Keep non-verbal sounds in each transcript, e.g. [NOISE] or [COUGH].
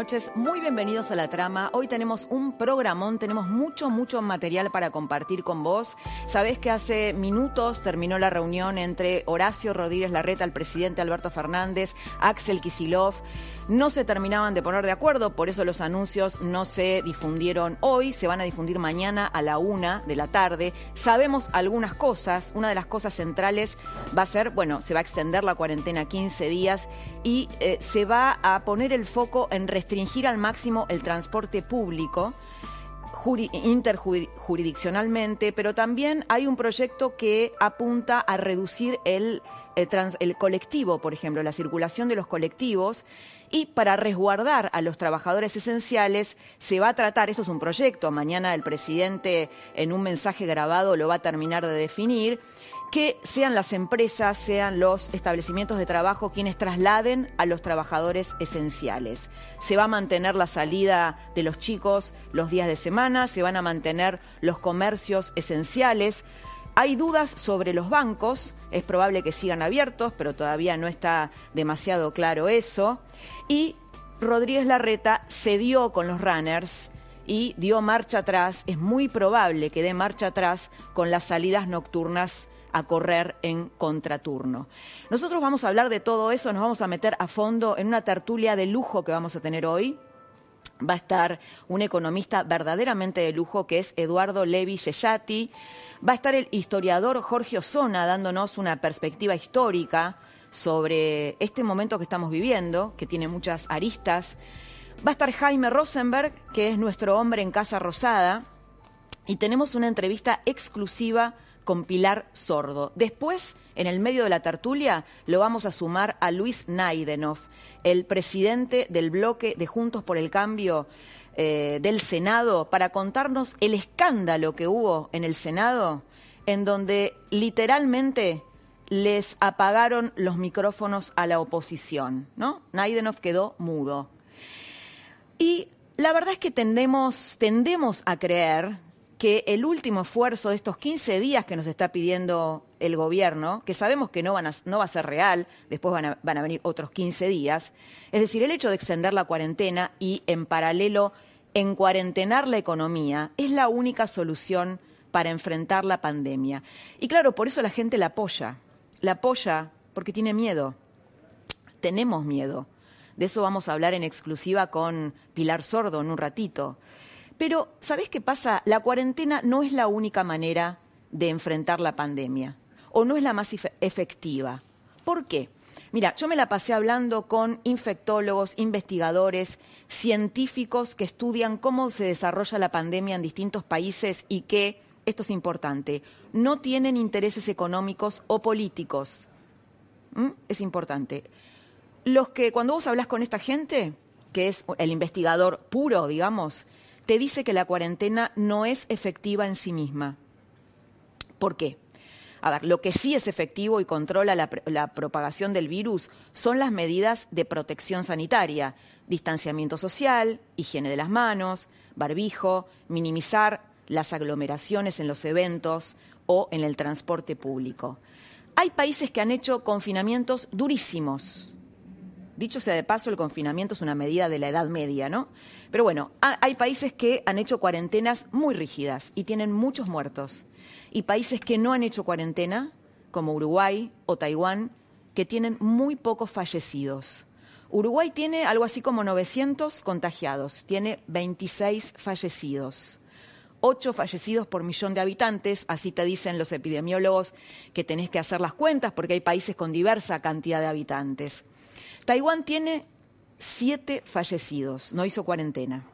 Noches, muy bienvenidos a la trama. Hoy tenemos un programón, tenemos mucho, mucho material para compartir con vos. Sabés que hace minutos terminó la reunión entre Horacio Rodríguez Larreta, el presidente Alberto Fernández, Axel Kisilov no se terminaban de poner de acuerdo, por eso los anuncios no se difundieron hoy, se van a difundir mañana a la una de la tarde. Sabemos algunas cosas, una de las cosas centrales va a ser, bueno, se va a extender la cuarentena 15 días y eh, se va a poner el foco en restringir al máximo el transporte público interjurisdiccionalmente, pero también hay un proyecto que apunta a reducir el, el, colectivo, por ejemplo, la circulación de los colectivos y para resguardar a los trabajadores esenciales se va a tratar, esto es un proyecto, mañana el presidente en un mensaje grabado lo va a terminar de definir, que sean las empresas, sean los establecimientos de trabajo quienes trasladen a los trabajadores esenciales. Se va a mantener la salida de los chicos los días de semana, se van a mantener los comercios esenciales. Hay dudas sobre los bancos, es probable que sigan abiertos, pero todavía no está demasiado claro eso. Y Rodríguez Larreta cedió con los runners y dio marcha atrás. Es muy probable que dé marcha atrás con las salidas nocturnas a correr en contraturno. Nosotros vamos a hablar de todo eso, nos vamos a meter a fondo en una tertulia de lujo que vamos a tener hoy. Va a estar un economista verdaderamente de lujo que es Eduardo Levi Yeyati. Va a estar el historiador Jorge Osona dándonos una perspectiva histórica sobre este momento que estamos viviendo, que tiene muchas aristas. Va a estar Jaime Rosenberg, que es nuestro hombre en Casa Rosada, y tenemos una entrevista exclusiva con Pilar Sordo. Después, en el medio de la tertulia, lo vamos a sumar a Luis Naidenov, el presidente del bloque de Juntos por el Cambio eh, del Senado para contarnos el escándalo que hubo en el Senado, en donde literalmente les apagaron los micrófonos a la oposición, ¿no? Naidenov quedó mudo. Y la verdad es que tendemos, tendemos a creer que el último esfuerzo de estos 15 días que nos está pidiendo el gobierno, que sabemos que no, van a, va a ser real, después van a, van a venir otros 15 días, es decir, el hecho de extender la cuarentena y en paralelo en cuarentenar la economía es la única solución para enfrentar la pandemia. Y claro, por eso la gente la apoya. La apoya porque tiene miedo. Tenemos miedo. De eso vamos a hablar en exclusiva con Pilar Sordo en un ratito. Pero, ¿sabés qué pasa? La cuarentena no es la única manera de enfrentar la pandemia, o no es la más efectiva. ¿Por qué? Mira, yo me la pasé hablando con infectólogos, investigadores, científicos que estudian cómo se desarrolla la pandemia en distintos países y que, esto es importante, no tienen intereses económicos o políticos. ¿Mm? Es importante. Los que, cuando vos hablas con esta gente, que es el investigador puro, digamos, te dice que la cuarentena no es efectiva en sí misma. ¿Por qué? A ver, lo que sí es efectivo y controla la, propagación del virus son las medidas de protección sanitaria, distanciamiento social, higiene de las manos, barbijo, minimizar las aglomeraciones en los eventos o en el transporte público. Hay países que han hecho confinamientos durísimos. Dicho sea de paso, el confinamiento es una medida de la Edad Media, ¿no? Pero bueno, hay países que han hecho cuarentenas muy rígidas y tienen muchos muertos y países que no han hecho cuarentena, como Uruguay o Taiwán, que tienen muy pocos fallecidos. Uruguay tiene algo así como 900 contagiados, tiene 26 fallecidos. 8 fallecidos por millón de habitantes, así te dicen los epidemiólogos que tenés que hacer las cuentas porque hay países con diversa cantidad de habitantes. Taiwán tiene 7 fallecidos, no hizo cuarentena.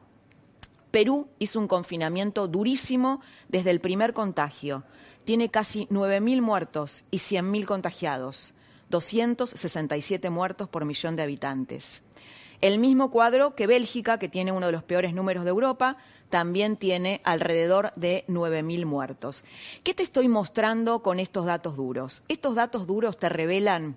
Perú hizo un confinamiento durísimo desde el primer contagio. Tiene casi 9.000 muertos y 100.000 contagiados. 267 muertos por millón de habitantes. El mismo cuadro que Bélgica, que tiene uno de los peores números de Europa, también tiene alrededor de 9.000 muertos. ¿Qué te estoy mostrando con estos datos duros? Estos datos duros te revelan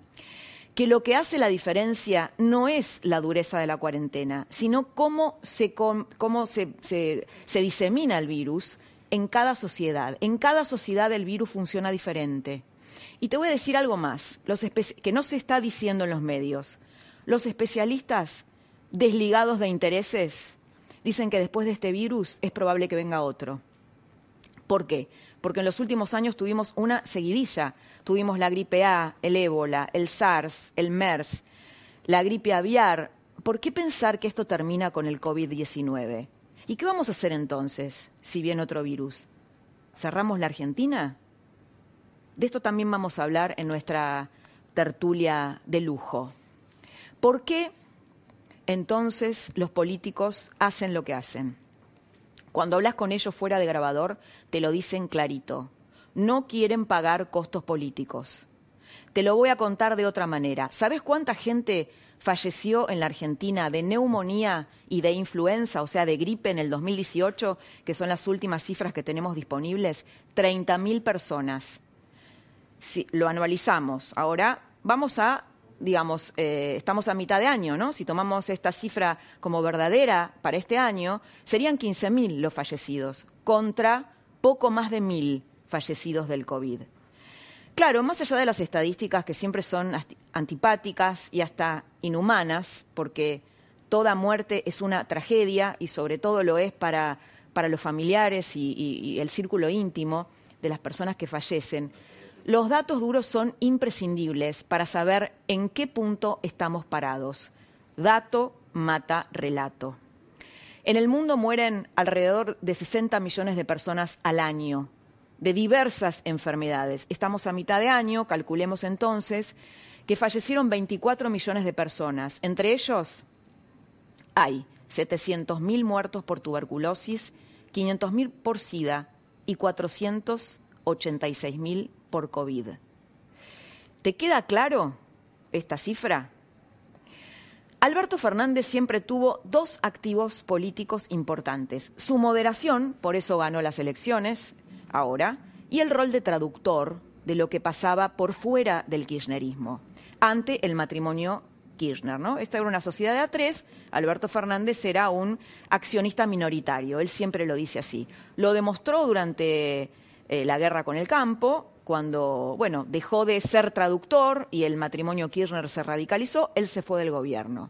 que lo que hace la diferencia no es la dureza de la cuarentena, sino cómo se, cómo se, se disemina el virus en cada sociedad. En cada sociedad el virus funciona diferente. Y te voy a decir algo más, los que no se está diciendo en los medios. Los especialistas desligados de intereses dicen que después de este virus es probable que venga otro. ¿Por qué? Porque en los últimos años tuvimos una seguidilla. Tuvimos la gripe A, el ébola, el SARS, el MERS, la gripe aviar. ¿Por qué pensar que esto termina con el COVID-19? ¿Y qué vamos a hacer entonces si viene otro virus? ¿Cerramos la Argentina? De esto también vamos a hablar en nuestra tertulia de lujo. ¿Por qué entonces los políticos hacen lo que hacen? Cuando hablas con ellos fuera de grabador, te lo dicen clarito. No quieren pagar costos políticos. Te lo voy a contar de otra manera. ¿Sabes cuánta gente falleció en la Argentina de neumonía y de influenza, o sea, de gripe en el 2018, que son las últimas cifras que tenemos disponibles? 30.000 personas. Si lo anualizamos, ahora vamos a digamos, eh, estamos a mitad de año, ¿no? Si tomamos esta cifra como verdadera para este año, serían 15.000 los fallecidos, contra poco más de 1.000 fallecidos del COVID. Claro, más allá de las estadísticas que siempre son antipáticas y hasta inhumanas, porque toda muerte es una tragedia y sobre todo lo es para, para los familiares y el círculo íntimo de las personas que fallecen, los datos duros son imprescindibles para saber en qué punto estamos parados. Dato mata relato. En el mundo mueren alrededor de 60 millones de personas al año de diversas enfermedades. Estamos a mitad de año, calculemos entonces, que fallecieron 24 millones de personas. Entre ellos hay 700.000 muertos por tuberculosis, 500.000 por SIDA y 486.000 por COVID. ¿Te queda claro esta cifra? Alberto Fernández siempre tuvo dos activos políticos importantes. Su moderación, por eso ganó las elecciones ahora, y el rol de traductor de lo que pasaba por fuera del kirchnerismo, ante el matrimonio Kirchner. ¿no? Esta era una sociedad de A3, Alberto Fernández era un accionista minoritario, él siempre lo dice así. Lo demostró durante eh, la guerra con el campo, cuando, bueno, dejó de ser traductor y el matrimonio Kirchner se radicalizó, él se fue del gobierno.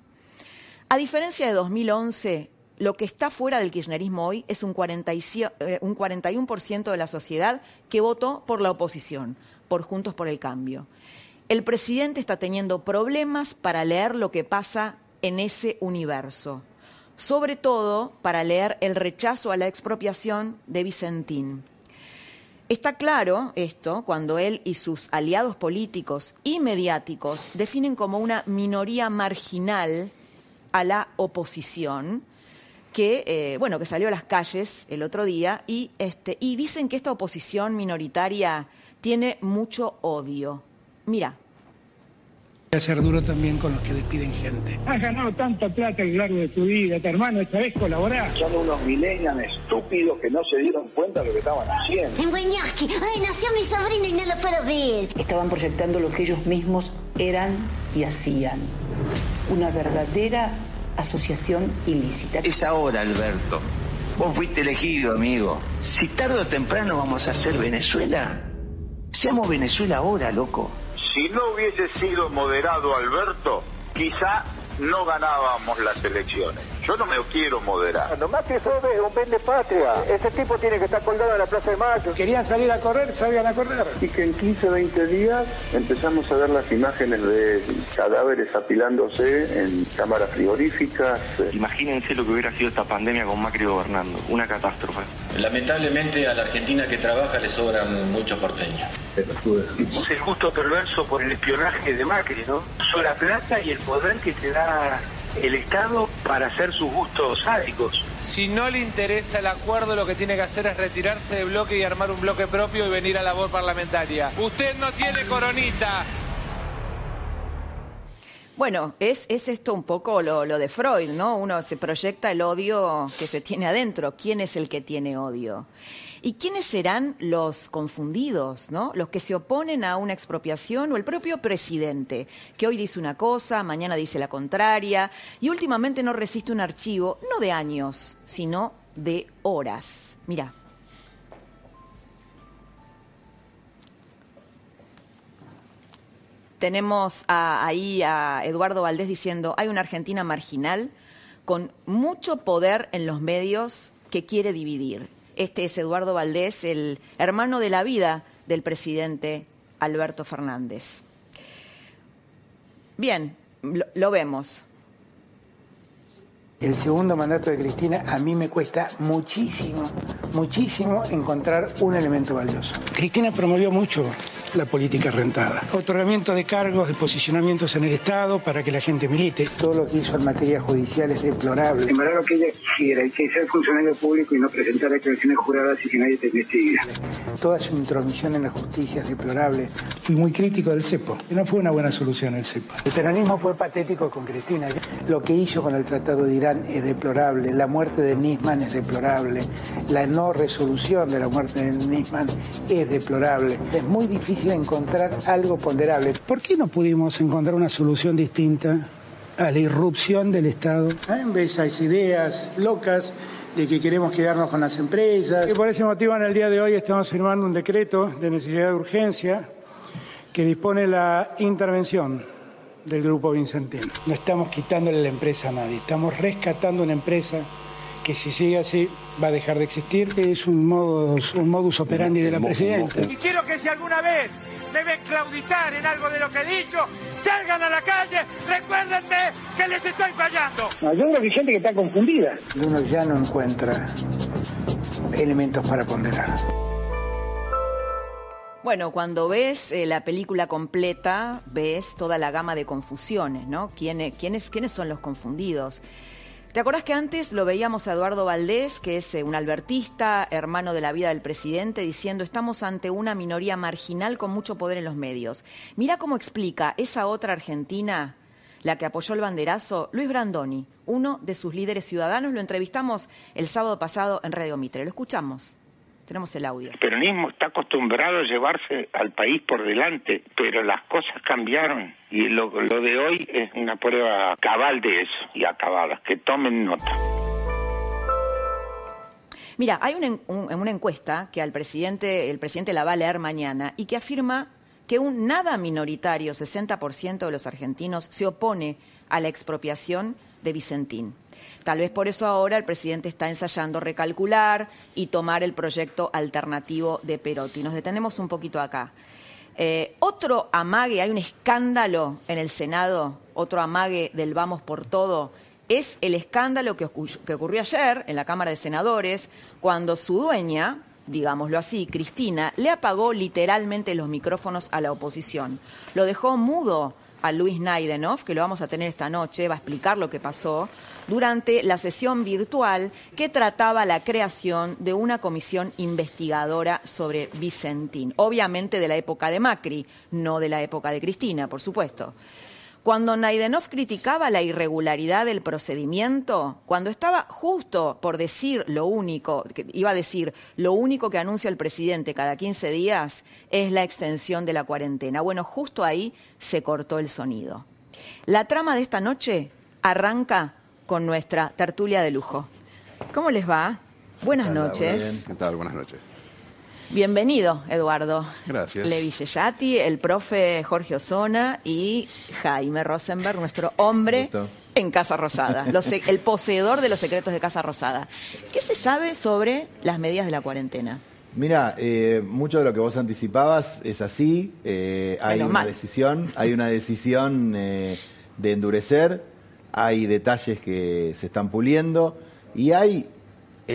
A diferencia de 2011, lo que está fuera del kirchnerismo hoy es un, 41% eh, de la sociedad que votó por la oposición, por Juntos por el Cambio. El presidente está teniendo problemas para leer lo que pasa en ese universo, sobre todo para leer el rechazo a la expropiación de Vicentín. Está claro esto cuando él y sus aliados políticos y mediáticos definen como una minoría marginal a la oposición que eh, bueno que salió a las calles el otro día y este y dicen que esta oposición minoritaria tiene mucho odio. Mira, a ser duro también con los que despiden gente. Has ganado tanta plata a lo largo de tu vida, tu hermano, esta vez colaborar. Son unos millennials estúpidos que no se dieron cuenta de lo que estaban haciendo. En ay, nació mi sobrina y no lo puedo ver. Estaban proyectando lo que ellos mismos eran y hacían. Una verdadera asociación ilícita. Es ahora, Alberto. Vos fuiste elegido, amigo. Si tarde o temprano vamos a hacer Venezuela, seamos Venezuela ahora, loco si no hubiese sido moderado Alberto, quizá no ganábamos las elecciones. Yo no me quiero moderar. Que eso es un vende patria. Ese tipo tiene que estar colgado en la Plaza de Mayo. Querían salir a correr, salgan a correr. Y que en 15, 20 días empezamos a ver las imágenes de cadáveres apilándose en cámaras frigoríficas. Imagínense lo que hubiera sido esta pandemia con Macri gobernando. Una catástrofe. Lamentablemente a la Argentina que trabaja le sobran muchos porteños. Es el gusto perverso por el espionaje de Macri, ¿no? Son la plata y el poder que te da el Estado para hacer sus gustos sádicos. Si no le interesa el acuerdo, lo que tiene que hacer es retirarse de bloque y armar un bloque propio y venir a labor parlamentaria. Usted no tiene coronita. Bueno, es, es esto un poco lo, lo, de Freud, ¿no? Uno se proyecta el odio que se tiene adentro. ¿Quién es el que tiene odio? ¿Y quiénes serán los confundidos, ¿no? Los que se oponen a una expropiación o el propio presidente, que hoy dice una cosa, mañana dice la contraria y últimamente no resiste un archivo, no de años, sino de horas. Mira. Tenemos ahí a Eduardo Valdés diciendo, hay una Argentina marginal con mucho poder en los medios que quiere dividir. Este es Eduardo Valdés, el hermano de la vida del presidente Alberto Fernández. Bien, lo, vemos. El segundo mandato de Cristina a mí me cuesta muchísimo, muchísimo encontrar un elemento valioso. Cristina promovió mucho la política rentada. Otorgamiento de cargos, de posicionamientos en el Estado para que la gente milite. Todo lo que hizo en materia judicial es deplorable. En verdad lo que ella quisiera es que ser funcionario público y no presentar declaraciones juradas y que nadie te investigue. Toda su intromisión en la justicia es deplorable. Fui muy crítico del CEPO. No fue una buena solución el CEPO. El peronismo fue patético con Cristina. Lo que hizo con el Tratado de Irán es deplorable. La muerte de Nisman es deplorable. La no resolución de la muerte de Nisman es deplorable. Es muy difícil encontrar algo ponderable. ¿Por qué no pudimos encontrar una solución distinta a la irrupción del Estado? En vez esas ideas locas de que queremos quedarnos con las empresas. Y por ese motivo, en el día de hoy estamos firmando un decreto de necesidad de urgencia que dispone la intervención del Grupo Vicentín. No estamos quitándole la empresa a nadie, estamos rescatando una empresa que si sigue así va a dejar de existir. Es un modus, un modus operandi de la presidenta. Y quiero que si alguna vez me ven claudicar en algo de lo que he dicho, salgan a la calle, recuérdenme que les estoy fallando. No, yo creo que hay gente que está confundida. Uno ya no encuentra elementos para ponderar. Bueno, cuando ves eh, la película completa, ves toda la gama de confusiones, ¿no? ¿Quiénes, quiénes, quiénes son los confundidos? ¿Te acuerdas que antes lo veíamos a Eduardo Valdés, que es eh, un albertista, hermano de la vida del presidente, diciendo estamos ante una minoría marginal con mucho poder en los medios? Mira cómo explica esa otra Argentina, la que apoyó el banderazo, Luis Brandoni, uno de sus líderes ciudadanos. Lo entrevistamos el sábado pasado en Radio Mitre. Lo escuchamos. Tenemos el audio. El peronismo está acostumbrado a llevarse al país por delante, pero las cosas cambiaron y lo, lo de hoy es una prueba cabal de eso y acabada. Que tomen nota. Mira, hay una, un, una encuesta que al presidente, el presidente la va a leer mañana y que afirma que un nada minoritario, 60% de los argentinos, se opone a la expropiación de Vicentín. Tal vez por eso ahora el presidente está ensayando recalcular y tomar el proyecto alternativo de Perotti. Nos detenemos un poquito acá. Eh, otro amague, hay un escándalo en el Senado, otro amague del vamos por todo, es el escándalo que, que ocurrió ayer en la Cámara de Senadores, cuando su dueña, digámoslo así, Cristina, le apagó literalmente los micrófonos a la oposición. Lo dejó mudo a Luis Naidenov, que lo vamos a tener esta noche, va a explicar lo que pasó, durante la sesión virtual que trataba la creación de una comisión investigadora sobre Vicentín, obviamente de la época de Macri, no de la época de Cristina, por supuesto. Cuando Naidenov criticaba la irregularidad del procedimiento, cuando estaba justo por decir lo único, que iba a decir, lo único que anuncia el presidente cada 15 días es la extensión de la cuarentena. Bueno, justo ahí se cortó el sonido. La trama de esta noche arranca con nuestra tertulia de lujo. ¿Cómo les va? Buenas Hola, noches. ¿Qué tal? Buenas noches. Bienvenido, Eduardo. Gracias. Levi Yeyati, el profe Jorge Osona y Jaime Rosenberg, nuestro hombre en Casa Rosada, los el poseedor de los secretos de Casa Rosada. ¿Qué se sabe sobre las medidas de la cuarentena? Mira, eh, mucho de lo que vos anticipabas es así. eh, hay Menos una mal. decisión, hay una decisión eh, de endurecer, hay detalles que se están puliendo y hay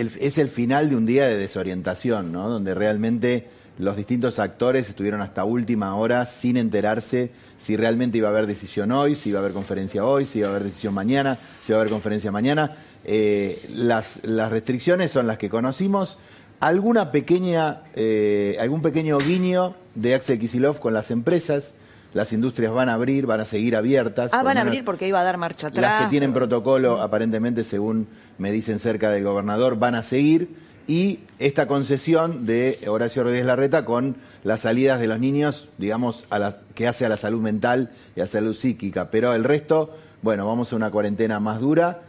es el final de un día de desorientación, ¿no? Donde realmente los distintos actores estuvieron hasta última hora sin enterarse si realmente iba a haber decisión hoy, si iba a haber conferencia hoy, si iba a haber decisión mañana, si iba a haber conferencia mañana. Eh, las, las restricciones son las que conocimos. Alguna pequeña, eh, algún pequeño guiño de Axel Kisilov con las empresas. Las industrias van a abrir, van a seguir abiertas. Ah, van a abrir porque iba a dar marcha atrás. Las que tienen protocolo, aparentemente, según me dicen cerca del gobernador, van a seguir. Y esta concesión de Horacio Rodríguez Larreta con las salidas de los niños, digamos, a la, que hace a la salud mental y a la salud psíquica. Pero el resto, bueno, vamos a una cuarentena más dura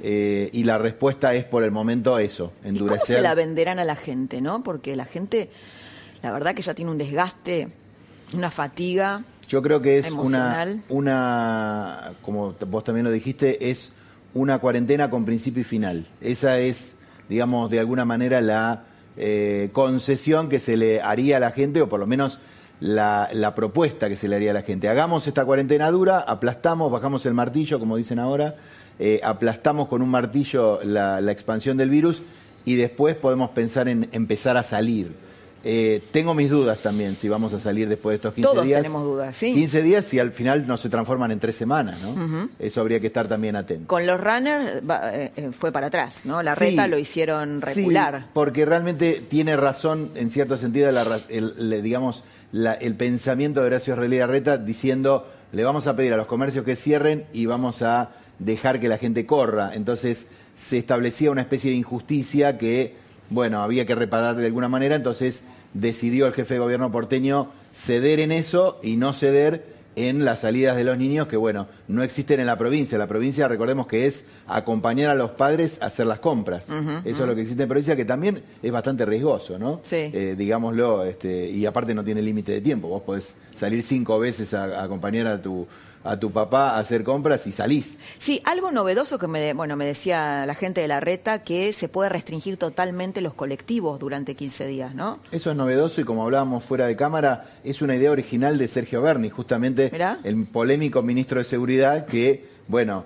eh, y la respuesta es por el momento eso, ¿Y cómo endurecer. se la venderán a la gente, no? Porque la gente, la verdad que ya tiene un desgaste, una fatiga. Yo creo que es una, Emocional. una, como vos también lo dijiste, es una cuarentena con principio y final. Esa es, digamos, de alguna manera la eh, concesión que se le haría a la gente, o por lo menos la, la propuesta que se le haría a la gente. Hagamos esta cuarentena dura, aplastamos, bajamos el martillo, como dicen ahora, eh, aplastamos con un martillo la, la expansión del virus y después podemos pensar en empezar a salir. Eh, tengo mis dudas también si vamos a salir después de estos 15 Todos días. tenemos dudas, sí. 15 días si al final no se transforman en tres semanas, ¿no? Eso habría que estar también atento. Con los runners eh, eh, fue para atrás, ¿no? La Sí. reta lo hicieron recular. Sí, porque realmente tiene razón, en cierto sentido, la el, le- digamos, la- el pensamiento de Horacio Relía Reta diciendo, le vamos a pedir a los comercios que cierren y vamos a dejar que la gente corra. Entonces se establecía una especie de injusticia que, bueno, había que reparar de alguna manera, entonces decidió el jefe de gobierno porteño ceder en eso y no ceder en las salidas de los niños que, bueno, no existen en la provincia. La provincia, recordemos que es acompañar a los padres a hacer las compras. Eso es lo que existe en provincia, que también es bastante riesgoso, ¿no? Sí. Eh, digámoslo, este, y aparte no tiene límite de tiempo. Vos podés salir cinco veces a, a acompañar a tu, a tu papá a hacer compras y salís. Sí, algo novedoso que me, bueno, me decía la gente de la reta que se puede restringir totalmente los colectivos durante 15 días, ¿no? Eso es novedoso y como hablábamos fuera de cámara, es una idea original de Sergio Berni, justamente Mirá. el polémico ministro de Seguridad que, bueno,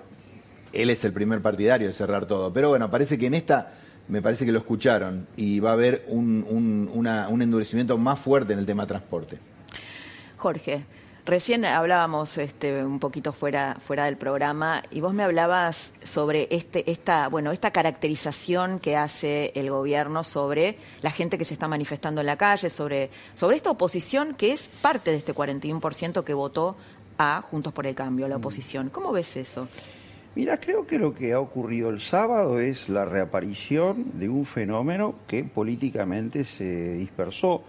él es el primer partidario de cerrar todo. Pero bueno, parece que en esta, me parece que lo escucharon y va a haber un, un- una- un endurecimiento más fuerte en el tema transporte. Jorge, recién hablábamos este, un poquito fuera, fuera del programa y vos me hablabas sobre este, esta, bueno, esta caracterización que hace el gobierno sobre la gente que se está manifestando en la calle, sobre, sobre esta oposición que es parte de este 41% que votó a Juntos por el Cambio, la oposición. ¿Cómo ves eso? Mira, creo que lo que ha ocurrido el sábado es la reaparición de un fenómeno que políticamente se dispersó.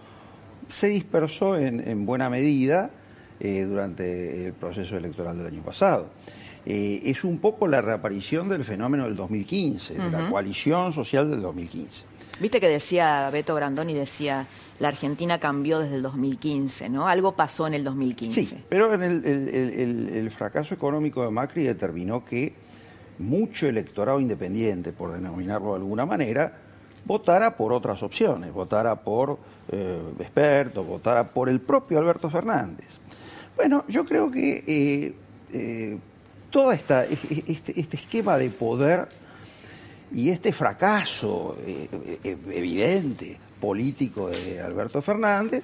Se dispersó en, en buena medida eh, durante el proceso electoral del año pasado. Eh, es un poco la reaparición del fenómeno del 2015, de la coalición social del 2015. Viste que decía Beto Brandoni, decía, la Argentina cambió desde el 2015, ¿no? Algo pasó en el 2015. Sí, pero en el, el- el- el- el fracaso económico de Macri determinó que mucho electorado independiente, por denominarlo de alguna manera, votara por otras opciones, votara por eh, expertos, votara por el propio Alberto Fernández. Bueno, yo creo que eh, eh, todo esta, este, este esquema de poder y este fracaso eh, eh, evidente político de Alberto Fernández,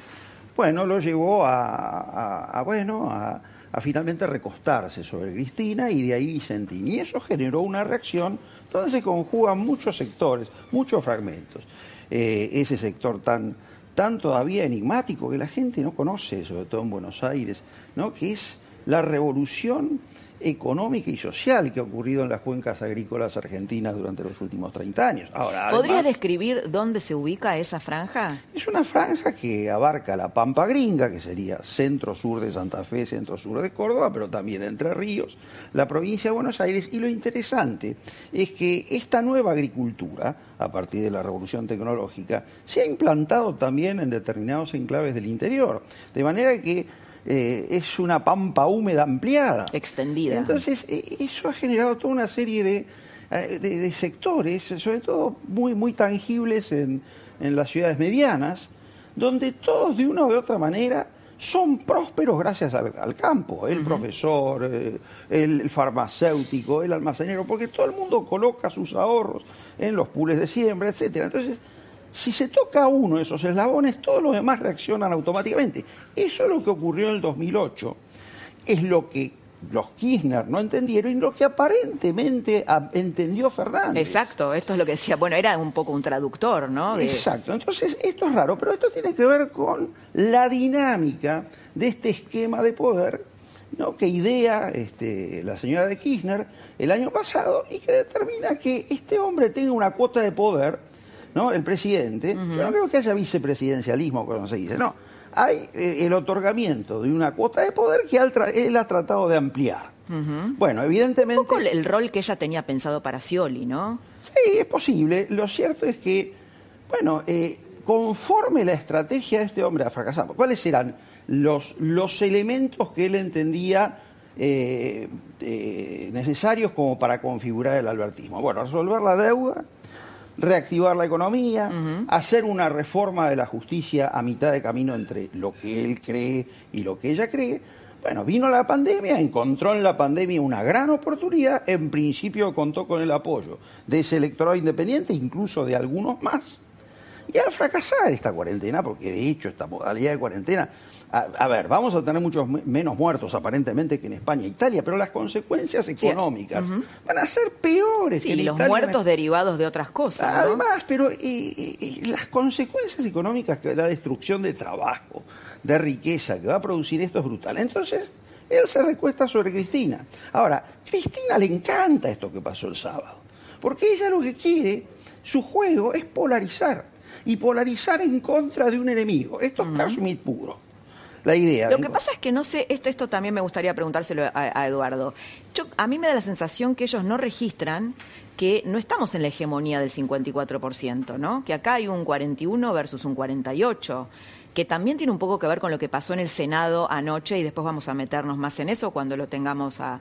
bueno, lo llevó a, bueno, a, a finalmente recostarse sobre Cristina y de ahí Vicentín. Y eso generó una reacción donde se conjugan muchos sectores, muchos fragmentos. Eh, ese sector tan, tan todavía enigmático que la gente no conoce, sobre todo en Buenos Aires, ¿no? que es la revolución económica y social que ha ocurrido en las cuencas agrícolas argentinas durante los últimos 30 años. Ahora, ¿Podrías además, describir dónde se ubica esa franja? es una franja que abarca la Pampa Gringa, que sería centro-sur de Santa Fe, centro-sur de Córdoba, pero también Entre Ríos, la provincia de Buenos Aires. Y lo interesante es que esta nueva agricultura, a partir de la revolución tecnológica, se ha implantado también en determinados enclaves del interior. De manera que eh, es una pampa húmeda ampliada. Extendida. Entonces, eh, eso ha generado toda una serie de, eh, de- de sectores, sobre todo muy, muy tangibles en, en las ciudades medianas, donde todos de una u otra manera son prósperos gracias al, al campo, el profesor, el, el farmacéutico, el almacenero, porque todo el mundo coloca sus ahorros en los pools de siembra, etcétera. Entonces, si se toca uno de esos eslabones, todos los demás reaccionan automáticamente. Eso es lo que ocurrió en el 2008, es lo que los Kirchner no entendieron y lo que aparentemente entendió Fernández. Exacto, esto es lo que decía. Bueno, era un poco un traductor, ¿no? De- Exacto, entonces esto es raro, pero esto tiene que ver con la dinámica de este esquema de poder ¿no? que idea este, la señora de Kirchner el año pasado y que determina que este hombre tenga una cuota de poder, ¿no? el presidente, pero no creo que haya vicepresidencialismo, como se dice, no. Hay eh, el otorgamiento de una cuota de poder que él, ha tratado de ampliar. Bueno, evidentemente... Un poco el- el rol que ella tenía pensado para Scioli, ¿no? Sí, es posible. Lo cierto es que, bueno, eh, conforme la estrategia de este hombre ha fracasado, ¿cuáles eran los, los elementos que él entendía eh, eh, necesarios como para configurar el albertismo? Bueno, resolver la deuda, reactivar la economía, hacer una reforma de la justicia a mitad de camino entre lo que él cree y lo que ella cree. Bueno, vino la pandemia, encontró en la pandemia una gran oportunidad, en principio contó con el apoyo de ese electorado independiente, incluso de algunos más. Y al fracasar esta cuarentena, porque de hecho esta modalidad de cuarentena, a, a ver, vamos a tener muchos me- menos muertos aparentemente que en España e Italia, pero las consecuencias económicas van a ser peores que Sí, en los Italia, en muertos derivados de otras cosas. ¿no? Además, pero las consecuencias económicas que la destrucción de trabajo, de riqueza que va a producir esto es brutal. Entonces, él se recuesta sobre Cristina. Ahora, Cristina le encanta esto que pasó el sábado, porque ella lo que quiere, su juego es polarizar, y polarizar en contra de un enemigo. Esto es Kashmir puro. La idea. Lo que pasa es que no sé, esto, esto también me gustaría preguntárselo a, a Eduardo. Yo- a mí me da la sensación que ellos no registran que no estamos en la hegemonía del 54%, ¿no? Que acá hay un 41 versus un 48, que también tiene un poco que ver con lo que pasó en el Senado anoche y después vamos a meternos más en eso cuando lo tengamos a,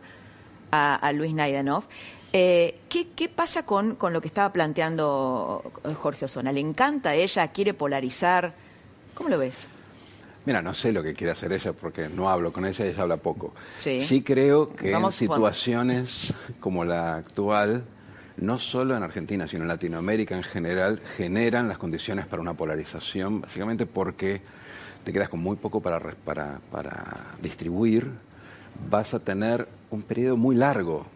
a- a Luis Naidenov. Eh, ¿qué, qué pasa con, con lo que estaba planteando eh, Jorge Osona? ¿Le encanta a ella? ¿Quiere polarizar? ¿Cómo lo ves? Mira, no sé lo que quiere hacer ella porque no hablo con ella, ella habla poco. Sí. creo que Vamos, en Juan. situaciones como la actual, no solo en Argentina, sino en Latinoamérica en general, generan las condiciones para una polarización, básicamente porque te quedas con muy poco para, para, para distribuir, vas a tener un periodo muy largo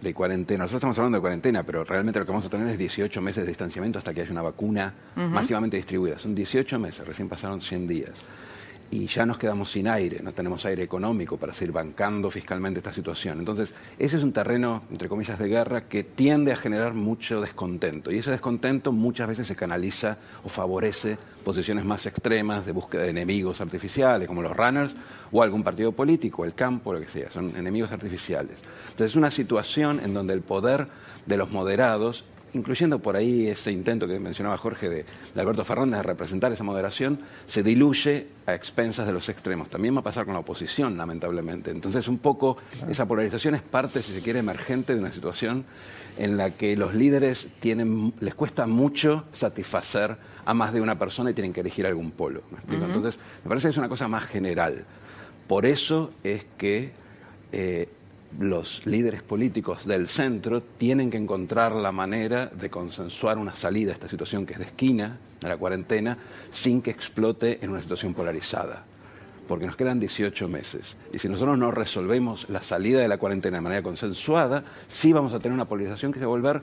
de cuarentena. Nosotros estamos hablando de cuarentena, pero realmente lo que vamos a tener es 18 meses de distanciamiento hasta que haya una vacuna masivamente distribuida. Son 18 meses, recién pasaron 100 días. Y ya nos quedamos sin aire, no tenemos aire económico para seguir bancando fiscalmente esta situación. Entonces, ese es un terreno, entre comillas, de guerra que tiende a generar mucho descontento. Y ese descontento muchas veces se canaliza o favorece posiciones más extremas de búsqueda de enemigos artificiales, como los runners, o algún partido político, el campo, lo que sea. Son enemigos artificiales. Entonces, es una situación en donde el poder de los moderados incluyendo por ahí ese intento que mencionaba Jorge de, de Alberto Fernández de representar esa moderación, se diluye a expensas de los extremos. También va a pasar con la oposición, lamentablemente. Entonces, un poco esa polarización es parte, si se quiere, emergente de una situación en la que los líderes tienen, les cuesta mucho satisfacer a más de una persona y tienen que elegir algún polo. ¿me explico? Entonces, me parece que es una cosa más general. Por eso es que eh, los líderes políticos del centro tienen que encontrar la manera de consensuar una salida a esta situación que es de esquina, a la cuarentena, sin que explote en una situación polarizada. Porque nos quedan 18 meses. Y si nosotros no resolvemos la salida de la cuarentena de manera consensuada, sí vamos a tener una polarización que se va a volver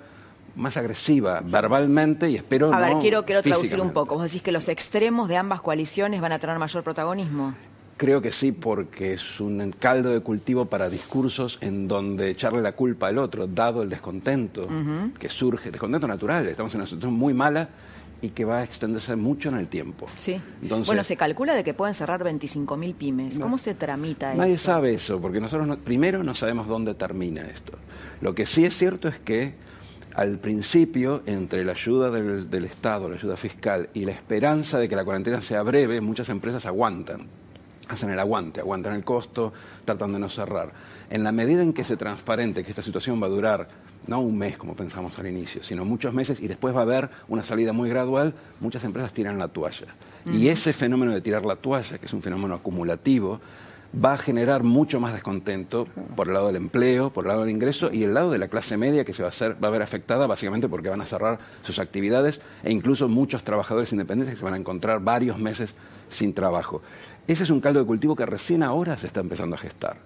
más agresiva verbalmente y espero A ver, no quiero, quiero traducir un poco. Vos decís que los extremos de ambas coaliciones van a tener mayor protagonismo. Creo que sí, porque es un caldo de cultivo para discursos en donde echarle la culpa al otro, dado el descontento que surge, descontento natural. Estamos en una situación muy mala y que va a extenderse mucho en el tiempo. Sí. Entonces, bueno, se calcula de que pueden cerrar 25.000 pymes. ¿Cómo se tramita Nadie eso? sabe eso, porque nosotros no- primero no sabemos dónde termina esto. Lo que sí es cierto es que al principio, entre la ayuda del, del Estado, la ayuda fiscal y la esperanza de que la cuarentena sea breve, muchas empresas aguantan. Hacen el aguante, aguantan el costo, tratan de no cerrar. En la medida en que se transparente que esta situación va a durar no un mes como pensamos al inicio, sino muchos meses y después va a haber una salida muy gradual, muchas empresas tiran la toalla. Y ese fenómeno de tirar la toalla, que es un fenómeno acumulativo, va a generar mucho más descontento por el lado del empleo, por el lado del ingreso y el lado de la clase media que se va a, hacer, va a ver afectada básicamente porque van a cerrar sus actividades e incluso muchos trabajadores independientes que se van a encontrar varios meses sin trabajo. Ese es un caldo de cultivo que recién ahora se está empezando a gestar.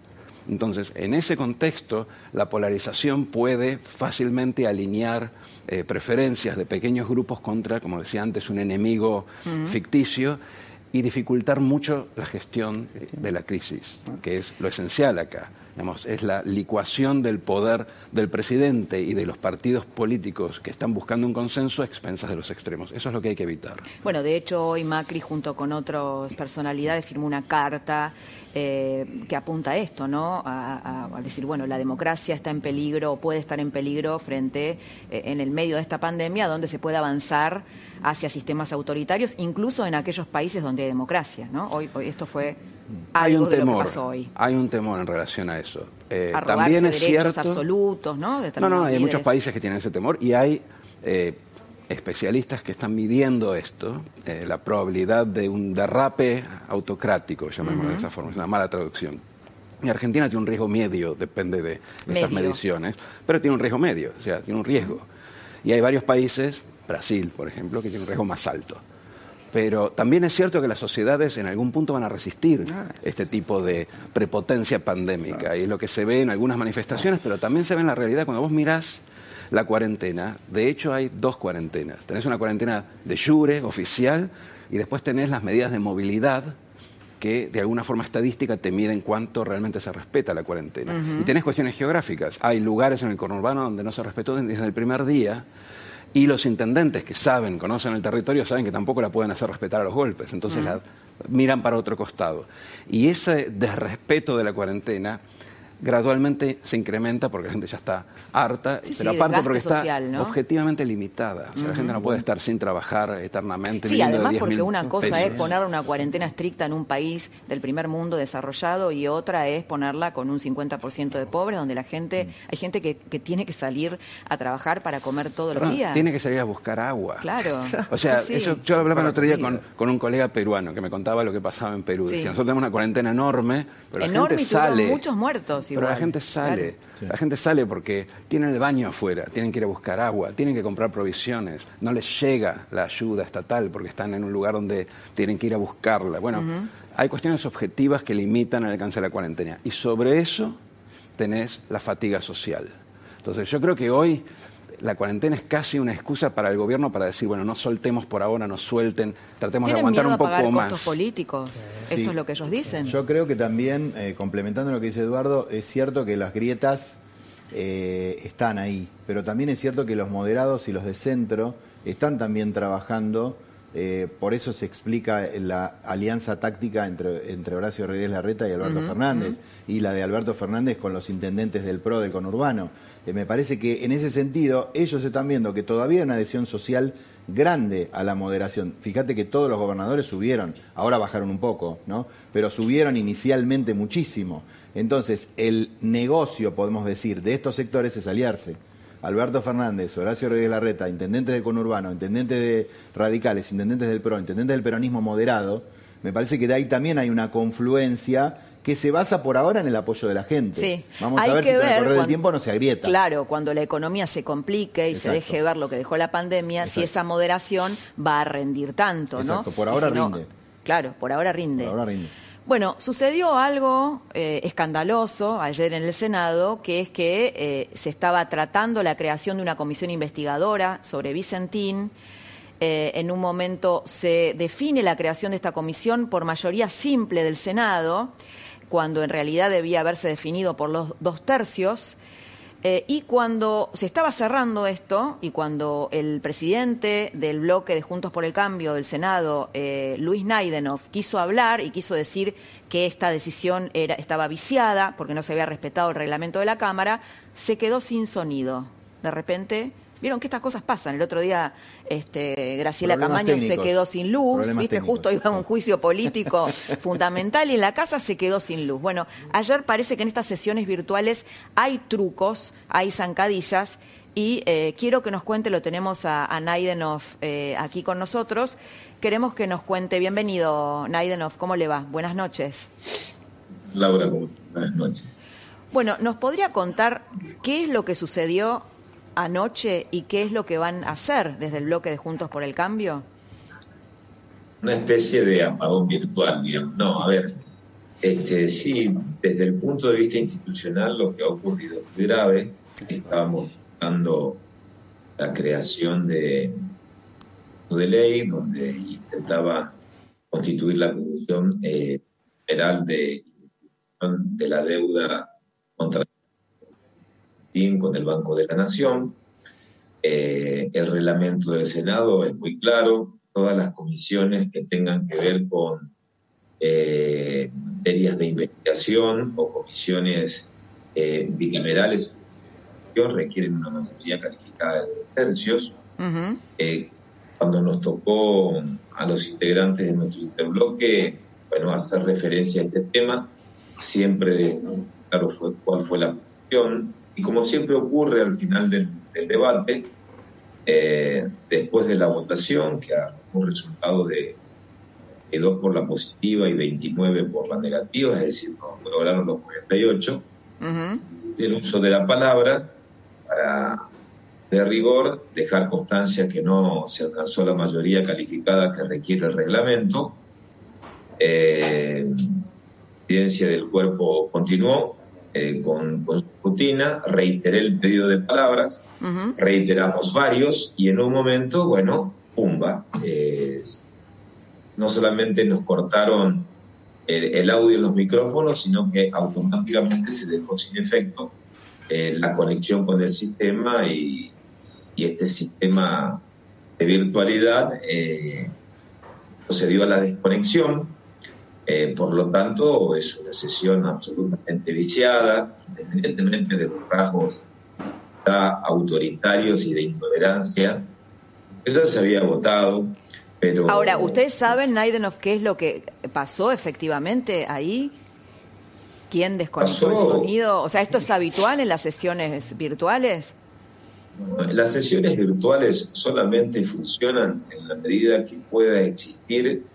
Entonces, en ese contexto, la polarización puede fácilmente alinear eh, preferencias de pequeños grupos contra, como decía antes, un enemigo ficticio y dificultar mucho la gestión de la crisis, que es lo esencial acá. Es la licuación del poder del presidente y de los partidos políticos que están buscando un consenso a expensas de los extremos. Eso es lo que hay que evitar. Bueno, de hecho, hoy Macri, junto con otras personalidades, firmó una carta eh, que apunta a esto, ¿no? A, decir, bueno, la democracia está en peligro o puede estar en peligro frente, eh, en el medio de esta pandemia, donde se puede avanzar hacia sistemas autoritarios, incluso en aquellos países donde hay democracia, ¿no? Hoy, hoy esto fue hay un temor, hoy. Hay un temor en relación a eso. Eh, también es cierto. absolutos, ¿no? no, no, hay muchos países que tienen ese temor y hay eh, especialistas que están midiendo esto, eh, la probabilidad de un derrape autocrático, llamémoslo de esa forma, es una mala traducción. Y Argentina tiene un riesgo medio, depende de, estas mediciones, pero tiene un riesgo medio, o sea, tiene un riesgo. Y hay varios países, Brasil, por ejemplo, que tiene un riesgo más alto. Pero también es cierto que las sociedades en algún punto van a resistir ah. este tipo de prepotencia pandémica. Y es lo que se ve en algunas manifestaciones, pero también se ve en la realidad cuando vos mirás la cuarentena. De hecho, hay dos cuarentenas. Tenés una cuarentena de jure, oficial, y después tenés las medidas de movilidad que de alguna forma estadística te miden cuánto realmente se respeta la cuarentena. Y tenés cuestiones geográficas. Hay lugares en el conurbano donde no se respetó desde el primer día y los intendentes que saben, conocen el territorio, saben que tampoco la pueden hacer respetar a los golpes. Entonces la miran para otro costado. Y ese desrespeto de la cuarentena gradualmente se incrementa porque la gente ya está harta, pero aparte porque está objetivamente limitada. O sea, la gente no puede estar sin trabajar eternamente. Sí, además porque una cosa es poner una cuarentena estricta en un país del primer mundo desarrollado y otra es ponerla con un 50% de pobres, donde la gente, mm. hay gente que, tiene que salir a trabajar para comer todos los días. Tiene que salir a buscar agua. Claro. [LAUGHS] O sea, Eso, yo hablaba el otro día con, con, un colega peruano que me contaba lo que pasaba en Perú. Decía, nosotros tenemos una cuarentena enorme, pero la gente sale. muchos muertos pero la gente sale, la gente sale porque tienen el baño afuera, tienen que ir a buscar agua, tienen que comprar provisiones, no les llega la ayuda estatal porque están en un lugar donde tienen que ir a buscarla. Bueno, hay cuestiones objetivas que limitan el alcance de la cuarentena y sobre eso tenés la fatiga social. Entonces yo creo que hoy la cuarentena es casi una excusa para el gobierno para decir, bueno, no soltemos por ahora, no suelten, tratemos de aguantar un poco pagar más. costos políticos. Esto es lo que ellos dicen. Yo creo que también, eh, complementando lo que dice Eduardo, es cierto que las grietas eh, están ahí, pero también es cierto que los moderados y los de centro están también trabajando. Eh, por eso se explica la alianza táctica entre, entre Horacio Reyes Larreta y Alberto Fernández, y la de Alberto Fernández con los intendentes del PRO del conurbano. Eh, me parece que en ese sentido ellos están viendo que todavía hay una adhesión social grande a la moderación. Fíjate que todos los gobernadores subieron, ahora bajaron un poco, ¿no? Pero subieron inicialmente muchísimo. Entonces, el negocio, podemos decir, de estos sectores es aliarse. Alberto Fernández, Horacio Rodríguez Larreta, intendentes del conurbano, intendentes de radicales, intendentes del PRO, intendentes del peronismo moderado, me parece que de ahí también hay una confluencia que se basa por ahora en el apoyo de la gente. Sí. Vamos a ver si con el correr del tiempo no se agrieta. Claro, cuando la economía se complique y se deje ver lo que dejó la pandemia, si esa moderación va a rendir tanto, Exacto. Por ahora rinde. Claro, por ahora rinde. Por ahora rinde. Bueno, sucedió algo eh, escandaloso ayer en el Senado, que es que eh, se estaba tratando la creación de una comisión investigadora sobre Vicentín. Eh, en un momento se define la creación de esta comisión por mayoría simple del Senado cuando en realidad debía haberse definido por los dos tercios. Eh, y cuando se estaba cerrando esto, y cuando el presidente del bloque de Juntos por el Cambio del Senado, eh, Luis Naidenov, quiso hablar y quiso decir que esta decisión era, estaba viciada porque no se había respetado el reglamento de la Cámara, se quedó sin sonido. De repente Vieron que estas cosas pasan. El otro día este, Graciela Camaño se quedó sin luz, viste, justo iba a un juicio político [LAUGHS] fundamental y en la casa se quedó sin luz. Bueno, ayer parece que en estas sesiones virtuales hay trucos, hay zancadillas y eh, quiero que nos cuente, lo tenemos a, a Naidenov eh, aquí con nosotros. Queremos que nos cuente, bienvenido Naidenov, ¿cómo le va? Buenas noches. Laura, buenas noches. Bueno, ¿nos podría contar qué es lo que sucedió anoche y qué es lo que van a hacer desde el bloque de Juntos por el Cambio? Una especie de apagón virtual, digamos. No, a ver, Este, sí, desde el punto de vista institucional lo que ha ocurrido es muy grave. Estábamos buscando la creación de, de ley donde intentaba constituir la Comisión eh, Federal de, de la Deuda contra con el Banco de la Nación. Eh, el reglamento del Senado es muy claro. Todas las comisiones que tengan que ver con eh, materias de investigación o comisiones eh, bicamerales requieren una mayoría calificada de tercios. Eh, cuando nos tocó a los integrantes de nuestro interbloque, bueno, hacer referencia a este tema, siempre claro fue cuál fue la cuestión, y como siempre ocurre al final del, debate, eh, después de la votación, que ha un resultado de, de 2 por la positiva y 29 por la negativa, es decir, no lograron los 48, el uso de la palabra para, de rigor, dejar constancia que no se alcanzó la mayoría calificada que requiere el reglamento. Eh, la presidencia del cuerpo continuó eh, con, su rutina, reiteré el pedido de palabras, reiteramos varios y en un momento, bueno, pumba, eh, no solamente nos cortaron el, audio en los micrófonos, sino que automáticamente se dejó sin efecto eh, la conexión con el sistema y, este sistema de virtualidad procedió a la desconexión eh, por lo tanto, es una sesión absolutamente viciada, independientemente de los rasgos autoritarios y de intolerancia. Eso se había votado, pero... Ahora, ¿ustedes saben, Naidenov, qué es lo que pasó efectivamente ahí? ¿Quién desconectó el sonido? O sea, ¿esto es habitual en las sesiones virtuales? Las sesiones virtuales solamente funcionan en la medida que pueda existir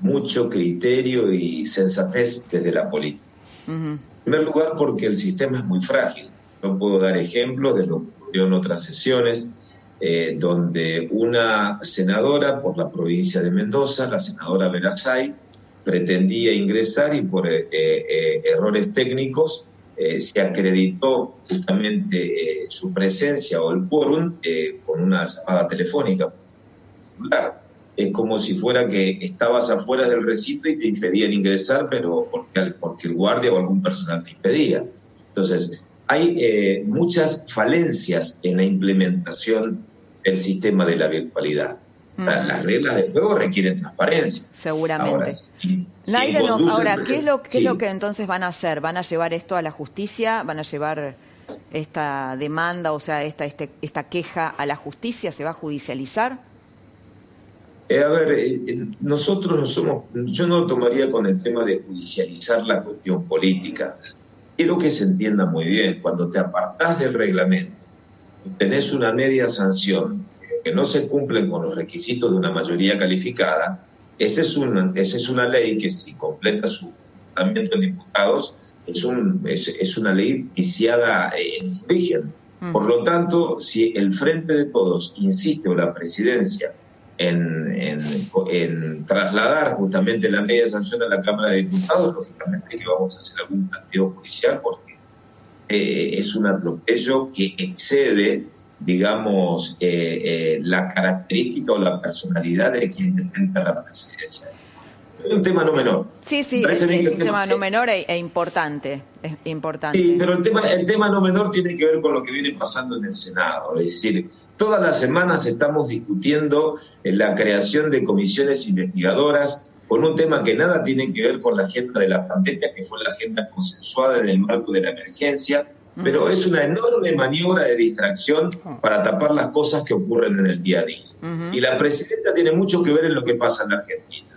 mucho criterio y sensatez desde la política. En primer lugar, porque el sistema es muy frágil. Yo puedo dar ejemplos de lo que ocurrió en otras sesiones, eh, donde una senadora por la provincia de Mendoza, la senadora Verazay, pretendía ingresar y por eh, eh, errores técnicos se acreditó justamente su presencia o el quórum con una llamada telefónica celular es como si fuera que estabas afuera del recinto y te impedían ingresar, pero porque, porque el guardia o algún personal te impedía. Entonces, hay eh, muchas falencias en la implementación del sistema de la virtualidad. Las reglas del juego requieren transparencia. Seguramente. Ahora, ahora ¿qué, es lo, ¿qué es lo que entonces van a hacer? ¿Van a llevar esto a la justicia? ¿Van a llevar esta demanda, o sea, esta, este, esta queja a la justicia? ¿Se va a judicializar? Eh, a ver, eh, nosotros no somos, yo no tomaría con el tema de judicializar la cuestión política. Quiero que se entienda muy bien, cuando te apartás del reglamento, tenés una media sanción que no se cumplen con los requisitos de una mayoría calificada, esa es una, esa es una ley que si completa su fundamento en diputados, es, un, es, es una ley viciada en origen. Por lo tanto, si el Frente de Todos insiste o la presidencia en, en, trasladar justamente la media sanción a la Cámara de Diputados, lógicamente que vamos a hacer algún planteo judicial porque eh, es un atropello que excede, digamos, eh, eh, la característica o la personalidad de quien intenta la presidencia. Es un tema no menor. Sí, sí, es, un tema, no menor e, e, importante, es importante. Sí, pero el tema, el tema no menor tiene que ver con lo que viene pasando en el Senado, es decir, Todas las semanas estamos discutiendo la creación de comisiones investigadoras con un tema que nada tiene que ver con la agenda de la pandemia, que fue la agenda consensuada en el marco de la emergencia, pero es una enorme maniobra de distracción para tapar las cosas que ocurren en el día a día. Y la presidenta tiene mucho que ver en lo que pasa en la Argentina.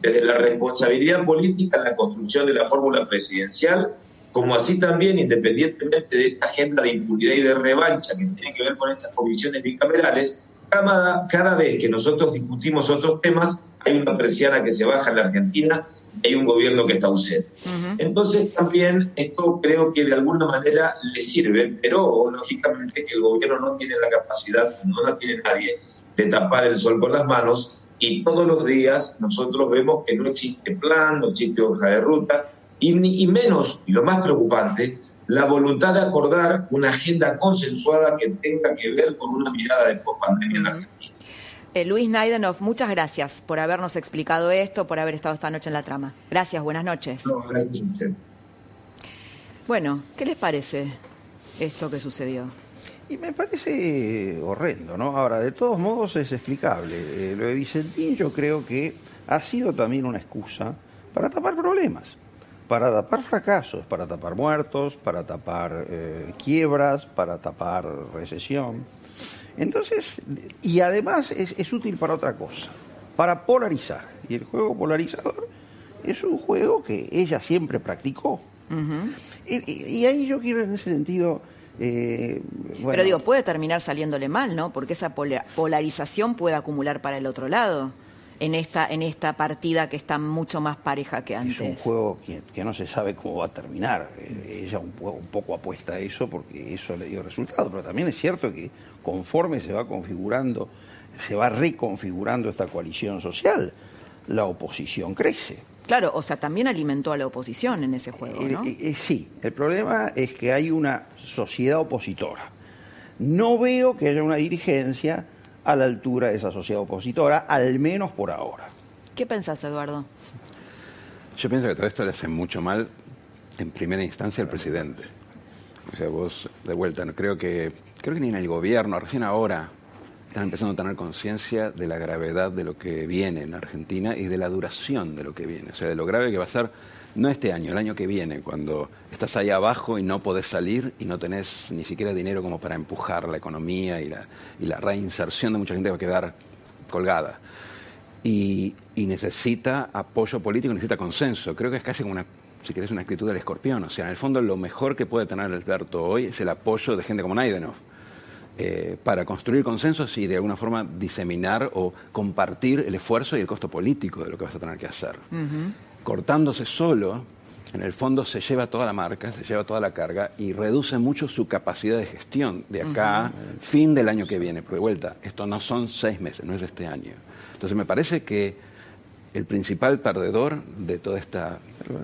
Desde la responsabilidad política en la construcción de la fórmula presidencial como así también, independientemente de esta agenda de impunidad y de revancha que tiene que ver con estas comisiones bicamerales, cada, cada vez que nosotros discutimos otros temas, hay una persiana que se baja en la Argentina y hay un gobierno que está ausente. Entonces también esto creo que de alguna manera le sirve, pero lógicamente que el gobierno no tiene la capacidad, no la tiene nadie, de tapar el sol con las manos y todos los días nosotros vemos que no existe plan, no existe hoja de ruta, y, y menos, y lo más preocupante, la voluntad de acordar una agenda consensuada que tenga que ver con una mirada de pospandemia en la Argentina. Eh, Luis Naidenov, muchas gracias por habernos explicado esto, por haber estado esta noche en la trama. Gracias, buenas noches. No, gracias a usted. Bueno, ¿qué les parece esto que sucedió? Y me parece horrendo, ¿no? Ahora, de todos modos es explicable. Eh, lo de Vicentín yo creo que ha sido también una excusa para tapar problemas, para tapar fracasos, para tapar muertos, para tapar eh, quiebras, para tapar recesión. Entonces, y además es, es útil para otra cosa, para polarizar. Y el juego polarizador es un juego que ella siempre practicó. y, y- y ahí yo quiero en ese sentido... eh, bueno, Pero digo, puede terminar saliéndole mal, ¿no? Porque esa pola- polarización puede acumular para el otro lado en esta, en esta partida que está mucho más pareja que antes. Es un juego que, que no se sabe cómo va a terminar. Eh, Ella un, un poco apuesta a eso porque eso le dio resultado, pero también es cierto que conforme se va configurando, se va reconfigurando esta coalición social, la oposición crece. Claro, o sea, también alimentó a la oposición en ese juego, ¿no? Eh, eh, sí, el problema es que hay una sociedad opositora. No veo que haya una dirigencia a la altura de esa sociedad opositora, al menos por ahora. ¿Qué pensás, Eduardo? Yo pienso que todo esto le hace mucho mal, en primera instancia, al presidente. O sea, vos, de vuelta, no creo que, creo que ni en el gobierno, recién ahora, están empezando a tener conciencia de la gravedad de lo que viene en Argentina y de la duración de lo que viene. O sea, de lo grave que va a ser, no este año, el año que viene, cuando estás ahí abajo y no podés salir y no tenés ni siquiera dinero como para empujar la economía y la, y reinserción de mucha gente va a quedar colgada y, necesita apoyo político, necesita consenso. Creo que es casi como una, si querés, una actitud del escorpión. O sea, en el fondo lo mejor que puede tener Alberto hoy es el apoyo de gente como Naidenov. eh, para construir consensos y de alguna forma diseminar o compartir el esfuerzo y el costo político de lo que vas a tener que hacer. Cortándose solo, en el fondo se lleva toda la marca, se lleva toda la carga y reduce mucho su capacidad de gestión de acá, a fin del año que viene. Porque de vuelta, esto no son seis meses, no es este año. Entonces me parece que el principal perdedor de toda esta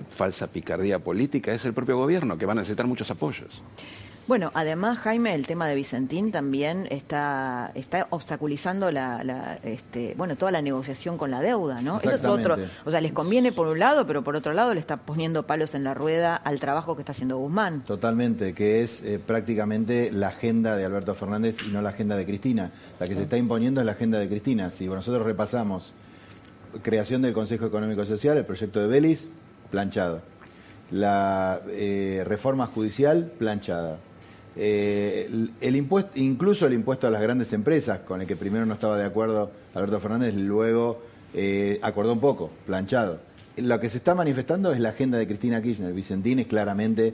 falsa picardía política es el propio gobierno, que va a necesitar muchos apoyos. Bueno, además, Jaime, el tema de Vicentín también está, está obstaculizando la, la, este, bueno, toda la negociación con la deuda, ¿no? Eso es otro. O sea, les conviene por un lado, pero por otro lado le está poniendo palos en la rueda al trabajo que está haciendo Guzmán. Totalmente, que es eh, prácticamente la agenda de Alberto Fernández y no la agenda de Cristina. La que se está imponiendo es la agenda de Cristina. Si nosotros repasamos creación del Consejo Económico y Social, el proyecto de Belis, planchado. La eh, reforma judicial, planchada. Eh, el, impuesto, incluso el impuesto a las grandes empresas, con el que primero no estaba de acuerdo Alberto Fernández, luego eh, acordó un poco, planchado. Lo que se está manifestando es la agenda de Cristina Kirchner. Vicentín es claramente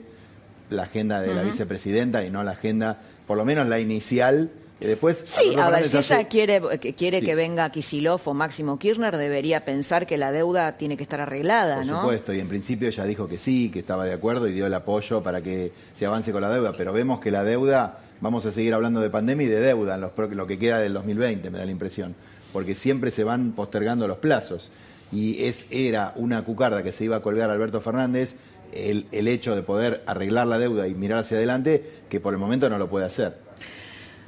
la agenda de la vicepresidenta y no la agenda, por lo menos la inicial. Que después Sí, a ver, si ella hace- quiere, que quiere Sí. que venga Kisilov o Máximo Kirchner, debería pensar que la deuda tiene que estar arreglada, Por ¿no? supuesto, y en principio ella dijo que sí, que estaba de acuerdo y dio el apoyo para que se avance con la deuda, pero vemos que la deuda, vamos a seguir hablando de pandemia y de deuda en los, lo que queda del 2020, me da la impresión, porque siempre se van postergando los plazos. Y es, era una cucarda que se iba a colgar Alberto Fernández el, el hecho de poder arreglar la deuda y mirar hacia adelante, que por el momento no lo puede hacer.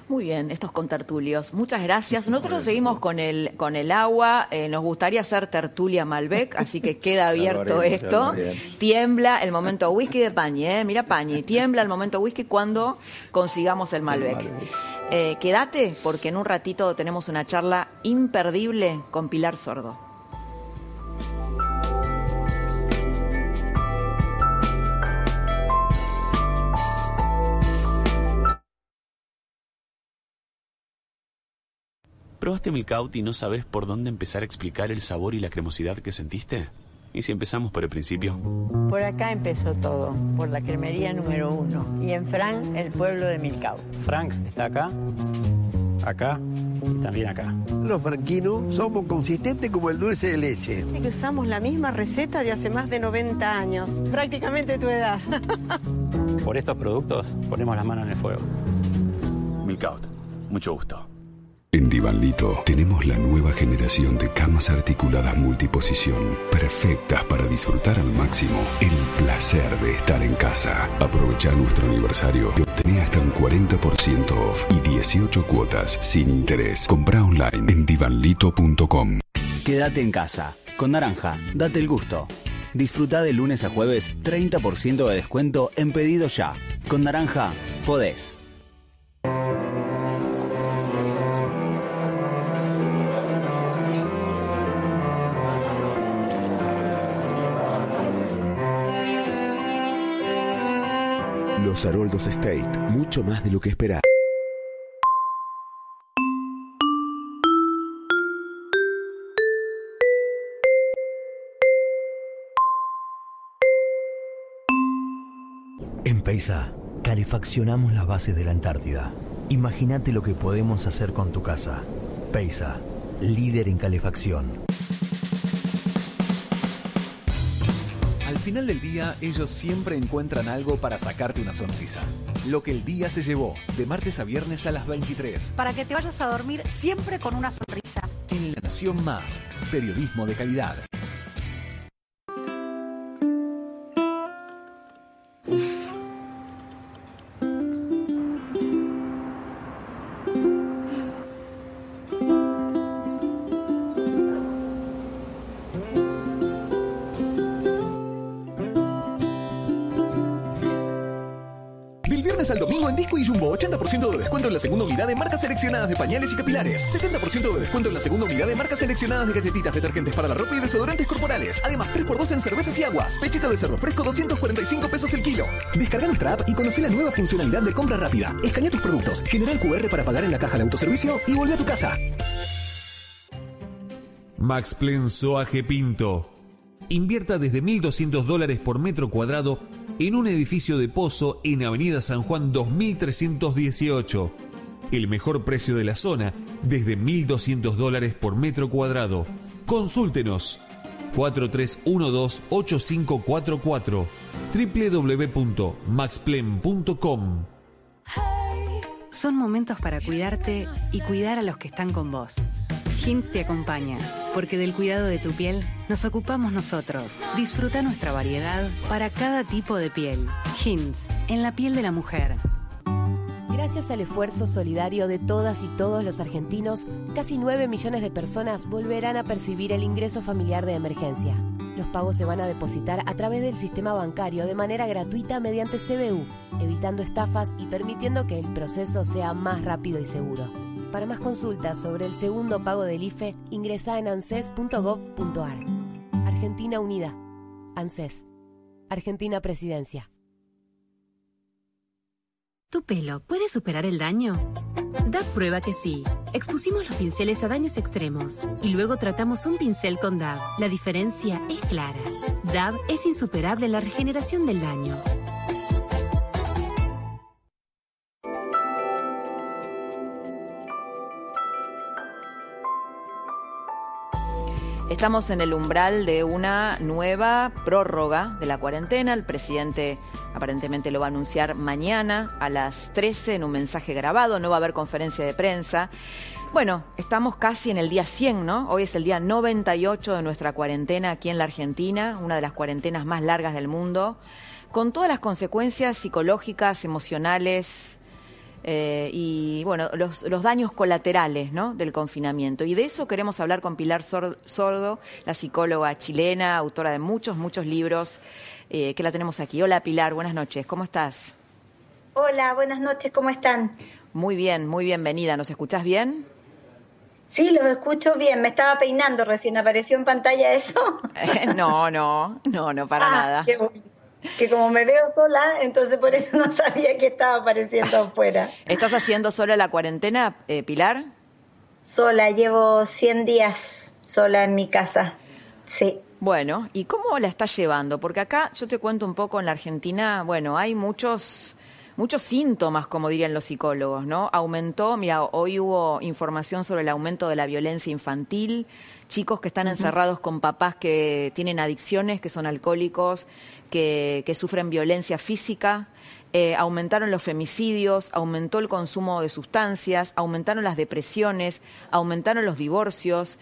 Muy bien, estos contertulios. Muchas gracias. Nosotros seguimos con el, con el agua. Eh, nos gustaría hacer tertulia Malbec, así que queda [LAUGHS] abierto esto. Tiembla el momento whisky de Pañi, ¿eh? Mira Pañi, tiembla el momento whisky cuando consigamos el Malbec. Eh, quédate, porque en un ratito tenemos una charla imperdible con Pilar Sordo. ¿Probaste Milkout y no sabes por dónde empezar a explicar el sabor y la cremosidad que sentiste? ¿Y si empezamos por el principio? Por acá empezó todo, por la cremería número uno. Y en Fran, el pueblo de Milcao. Frank está acá, acá y también acá. Los franquinos somos consistentes como el dulce de leche. que usamos la misma receta de hace más de 90 años, prácticamente tu edad. [LAUGHS] Por estos productos ponemos las manos en el fuego. Milkout. Mucho gusto. En Divanlito tenemos la nueva generación de camas articuladas multiposición, perfectas para disfrutar al máximo el placer de estar en casa. Aprovecha nuestro aniversario y obtené hasta un 40% off y 18 cuotas sin interés. Compra online en divanlito.com. Quédate en casa. Con Naranja, date el gusto. Disfruta de lunes a jueves 30% de descuento en pedido ya. Con Naranja, podés. Los Haroldos State, mucho más de lo que esperás. En Peisa, calefaccionamos las bases de la Antártida. Imagínate lo que podemos hacer con tu casa. Peisa, líder en calefacción. Al final del día, ellos siempre encuentran algo para sacarte una sonrisa. Lo que el día se llevó, de martes a viernes a las 23. Para que te vayas a dormir siempre con una sonrisa. En La Nación Más, periodismo de calidad. Seleccionadas de pañales y capilares. 70% de descuento en la segunda unidad de marcas seleccionadas de galletitas, detergentes para la ropa y desodorantes corporales. Además, 3x2 en cervezas y aguas. Pechito de cerdo fresco, 245 pesos el kilo. Descarga nuestra app y conoce la nueva funcionalidad de compra rápida. Escanea tus productos, genera el QR para pagar en la caja de autoservicio y vuelve a tu casa. Max Plan Soaje Pinto. Invierta desde 1.200 dólares por metro cuadrado en un edificio de pozo en Avenida San Juan 2318. El mejor precio de la zona desde 1.200 dólares por metro cuadrado. Consúltenos 4312-8544 www.maxplen.com Son momentos para cuidarte y cuidar a los que están con vos. Hints te acompaña, porque del cuidado de tu piel nos ocupamos nosotros. Disfruta nuestra variedad para cada tipo de piel. Hints, en la piel de la mujer. Gracias al esfuerzo solidario de todas y todos los argentinos, casi 9 millones de personas volverán a percibir el ingreso familiar de emergencia. Los pagos se van a depositar a través del sistema bancario de manera gratuita mediante CBU, evitando estafas y permitiendo que el proceso sea más rápido y seguro. Para más consultas sobre el segundo pago del IFE, ingresa en anses.gov.ar. Argentina Unida. ANSES. Argentina Presidencia. ¿Tu pelo puede superar el daño? DAB prueba que sí. Expusimos los pinceles a daños extremos y luego tratamos un pincel con DAB. La diferencia es clara. DAB es insuperable en la regeneración del daño. Estamos en el umbral de una nueva prórroga de la cuarentena. El presidente aparentemente lo va a anunciar mañana a las 13 en un mensaje grabado. No va a haber conferencia de prensa. Bueno, estamos casi en el día 100, ¿no? Hoy es el día 98 de nuestra cuarentena aquí en la Argentina, una de las cuarentenas más largas del mundo, con todas las consecuencias psicológicas, emocionales, eh, y bueno, los, los, daños colaterales ¿no? del confinamiento. Y de eso queremos hablar con Pilar Sordo, la psicóloga chilena, autora de muchos, muchos libros, eh, que la tenemos aquí. Hola Pilar, buenas noches, ¿cómo estás? Hola, buenas noches, ¿cómo están? Muy bien, muy bienvenida. ¿Nos escuchás bien? Sí, los escucho bien. Me estaba peinando recién. ¿Apareció en pantalla eso? [LAUGHS] no, no, no, no para ah, nada. Qué bueno que como me veo sola, entonces por eso no sabía que estaba apareciendo [LAUGHS] afuera. ¿Estás haciendo sola la cuarentena, eh, Pilar? Sola, llevo 100 días sola en mi casa, sí. Bueno, ¿y cómo la estás llevando? Porque acá yo te cuento un poco en la Argentina, bueno, hay muchos muchos síntomas, como dirían los psicólogos, ¿no? Aumentó, mira, hoy hubo información sobre el aumento de la violencia infantil, chicos que están encerrados con papás que tienen adicciones, que son alcohólicos, que, que sufren violencia física, eh, aumentaron los femicidios, aumentó el consumo de sustancias, aumentaron las depresiones, aumentaron los divorcios.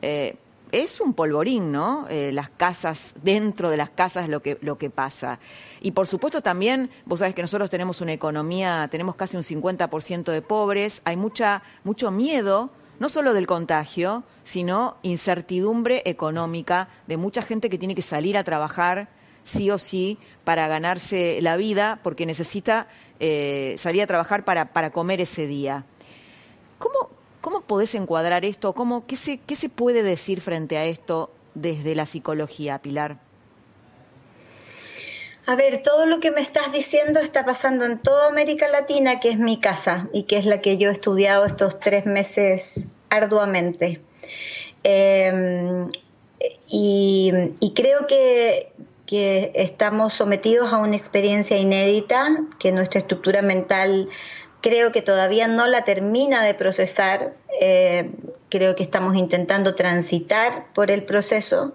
Eh, es un polvorín, ¿no? Eh, las casas, dentro de las casas lo que, lo que pasa. Y por supuesto también, vos sabés que nosotros tenemos una economía, tenemos casi un 50% de pobres, hay mucha, mucho miedo, no solo del contagio, sino incertidumbre económica de mucha gente que tiene que salir a trabajar sí o sí para ganarse la vida porque necesita eh, salir a trabajar para, para comer ese día. ¿Cómo, ¿Cómo podés encuadrar esto? ¿Cómo, qué, se, ¿Qué se puede decir frente a esto desde la psicología, Pilar? A ver, todo lo que me estás diciendo está pasando en toda América Latina, que es mi casa y que es la que yo he estudiado estos tres meses arduamente. Em, y, creo que, que estamos sometidos a una experiencia inédita, que nuestra estructura mental creo que todavía no la termina de procesar, eh, creo que estamos intentando transitar por el proceso.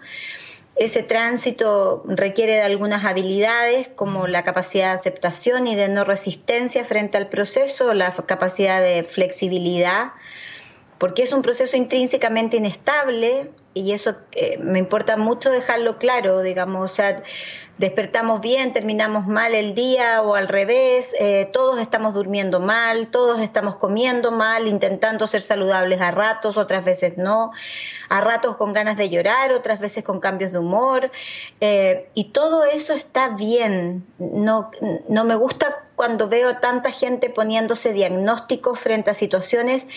Ese tránsito requiere de algunas habilidades como la capacidad de aceptación y de no resistencia frente al proceso, la capacidad de flexibilidad, porque es un proceso intrínsecamente inestable y eso eh, me importa mucho dejarlo claro, digamos, despertamos bien, terminamos mal el día o al revés, eh, todos estamos durmiendo mal, todos estamos comiendo mal, intentando ser saludables a ratos, otras veces no, a ratos con ganas de llorar, otras veces con cambios de humor, eh, y todo eso está bien, no, no me gusta cuando veo tanta gente poniéndose diagnósticos frente a situaciones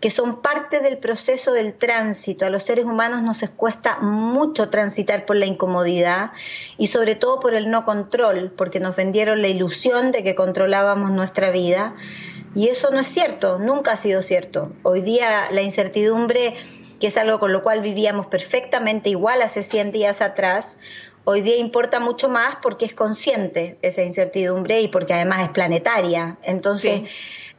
que son parte del proceso del tránsito. A los seres humanos nos cuesta mucho transitar por la incomodidad y sobre todo por el no control, porque nos vendieron la ilusión de que controlábamos nuestra vida. Y eso no es cierto, nunca ha sido cierto. Hoy día la incertidumbre, que es algo con lo cual vivíamos perfectamente igual hace 100 días atrás, hoy día importa mucho más porque es consciente esa incertidumbre y porque además es planetaria. Entonces,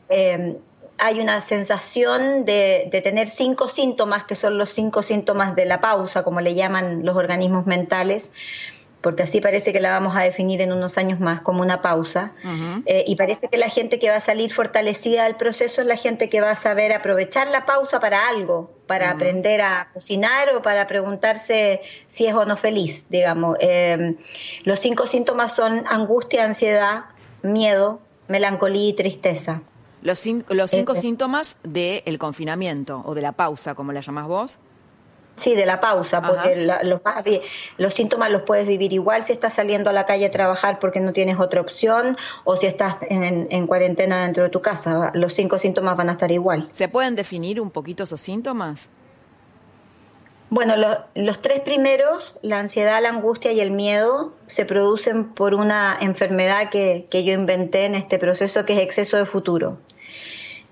eh, hay una sensación de, tener cinco síntomas, que son los cinco síntomas de la pausa, como le llaman los organismos mentales, porque así parece que la vamos a definir en unos años más como una pausa. Eh, y parece que la gente que va a salir fortalecida del proceso es la gente que va a saber aprovechar la pausa para algo, para aprender a cocinar o para preguntarse si es o no feliz, digamos. Eh, los cinco síntomas son angustia, ansiedad, miedo, melancolía y tristeza. Los, los cinco síntomas del confinamiento o de la pausa, como la llamás vos. Sí, de la pausa, porque los, los, síntomas los puedes vivir igual si estás saliendo a la calle a trabajar porque no tienes otra opción o si estás en, en cuarentena dentro de tu casa. Los cinco síntomas van a estar igual. ¿Se pueden definir un poquito esos síntomas? Bueno, los tres primeros, la ansiedad, la angustia y el miedo, se producen por una enfermedad que, que, yo inventé en este proceso, que es exceso de futuro,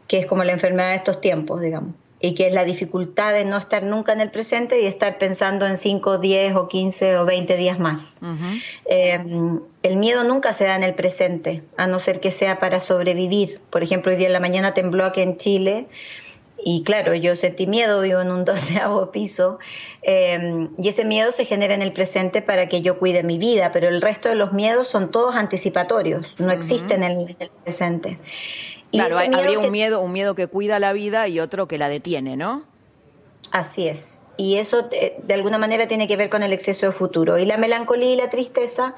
que es como la enfermedad de estos tiempos, digamos, y que es la dificultad de no estar nunca en el presente y estar pensando en 5, 10 o 15 o 20 días más. Eh, el miedo nunca se da en el presente, a no ser que sea para sobrevivir. Por ejemplo, hoy día en la mañana tembló aquí en Chile y claro, yo sentí miedo, vivo en un [LAUGHS] doceavo piso, em, y ese miedo se genera en el presente para que yo cuide mi vida, pero el resto de los miedos son todos anticipatorios, no existen en el, presente. claro, habría un miedo, un miedo que cuida la vida y otro que la detiene, ¿no? Así es. Y eso eh, de alguna manera tiene que ver con el exceso de futuro. Y la melancolía y la tristeza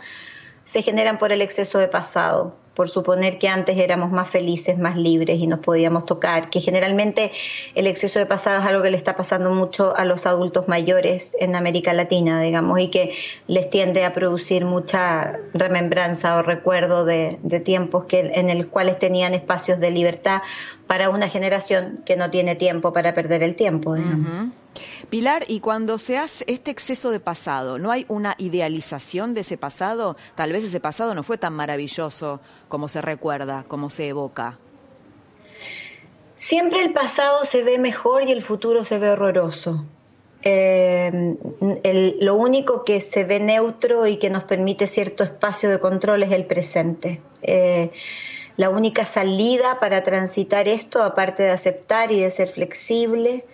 se generan por el exceso de pasado por suponer que antes éramos más felices, más libres y nos podíamos tocar, que generalmente el exceso de pasado es algo que le está pasando mucho a los adultos mayores en América Latina, digamos, y que les tiende a producir mucha remembranza o recuerdo de, tiempos que, en los cuales tenían espacios de libertad para una generación que no tiene tiempo para perder el tiempo. Pilar, y cuando se hace este exceso de pasado, ¿no hay una idealización de ese pasado? Tal vez ese pasado no fue tan maravilloso como se recuerda, como se evoca. Siempre el pasado se ve mejor y el futuro se ve horroroso. Eh, lo único que se ve neutro y que nos permite cierto espacio de control es el presente. Eh, La única salida para transitar esto, aparte de aceptar y de ser flexible,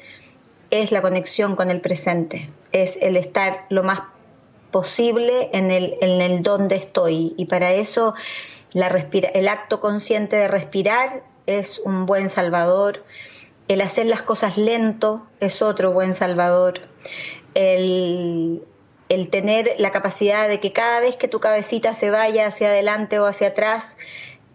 es la conexión con el presente, es el estar lo más posible en el, en el donde estoy. Y para eso el acto consciente de respirar es un buen salvador, el hacer las cosas lento es otro buen salvador, el, el tener la capacidad de que cada vez que tu cabecita se vaya hacia adelante o hacia atrás,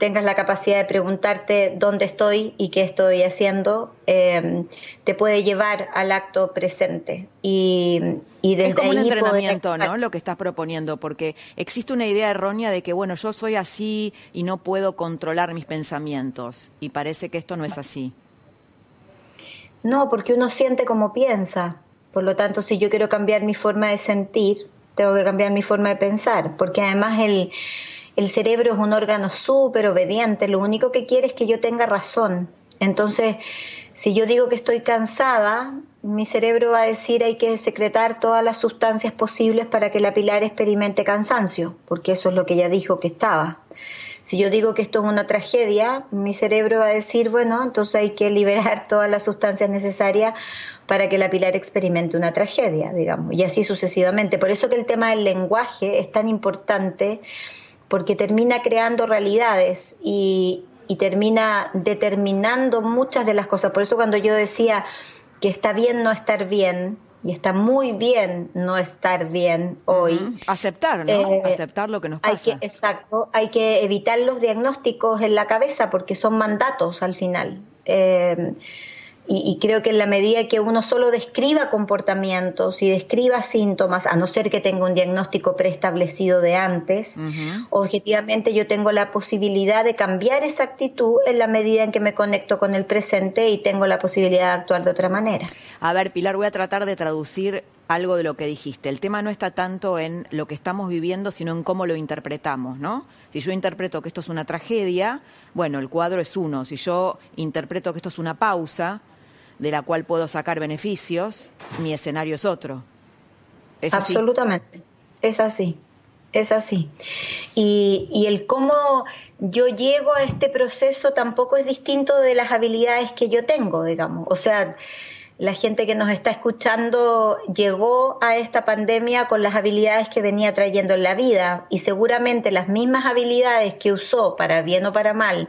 tengas la capacidad de preguntarte dónde estoy y qué estoy haciendo, eh, te puede llevar al acto presente. Y, y desde es como un entrenamiento, poder- ¿no? Lo que estás proponiendo, porque existe una idea errónea de que, bueno, yo soy así y no puedo controlar mis pensamientos. Y parece que esto no es así. No, porque uno siente como piensa. Por lo tanto, si yo quiero cambiar mi forma de sentir, tengo que cambiar mi forma de pensar, porque además el, el cerebro es un órgano súper obediente, lo único que quiere es que yo tenga razón. Entonces, si yo digo que estoy cansada, mi cerebro va a decir hay que secretar todas las sustancias posibles para que la pilar experimente cansancio, porque eso es lo que ella dijo que estaba. Si yo digo que esto es una tragedia, mi cerebro va a decir, bueno, entonces hay que liberar [LAUGHS] todas las sustancias necesarias para que la pilar experimente una tragedia, digamos, y así sucesivamente. Por eso que el tema del lenguaje es tan importante, porque termina creando realidades y, y termina determinando muchas de las cosas. Por eso cuando yo decía que está bien no estar bien, y está muy bien no estar bien hoy. Aceptar, ¿no? Eh, Aceptar lo que nos Hay pasa. que, exacto, hay que evitar los diagnósticos en la cabeza porque son mandatos al final. Eh, y, y creo que en la medida que uno solo describa comportamientos y describa síntomas, a no ser que tenga un diagnóstico preestablecido de antes, objetivamente yo tengo la posibilidad de cambiar esa actitud en la medida en que me conecto con el presente y tengo la posibilidad de actuar de otra manera. A ver, Pilar, voy a tratar de traducir algo de lo que dijiste. El tema no está tanto en lo que estamos viviendo, sino en cómo lo interpretamos, ¿no? Si yo interpreto que esto es una tragedia, bueno, el cuadro es uno. Si yo interpreto que esto es una pausa, de la cual puedo sacar beneficios, mi escenario es otro. ¿Es? Absolutamente, es así, es así. Y, y el cómo yo llego a este proceso tampoco es distinto de las habilidades que yo tengo, digamos. O sea, la gente que nos está escuchando llegó a esta pandemia con las habilidades que venía trayendo en la vida y seguramente las mismas habilidades que usó, para bien o para mal,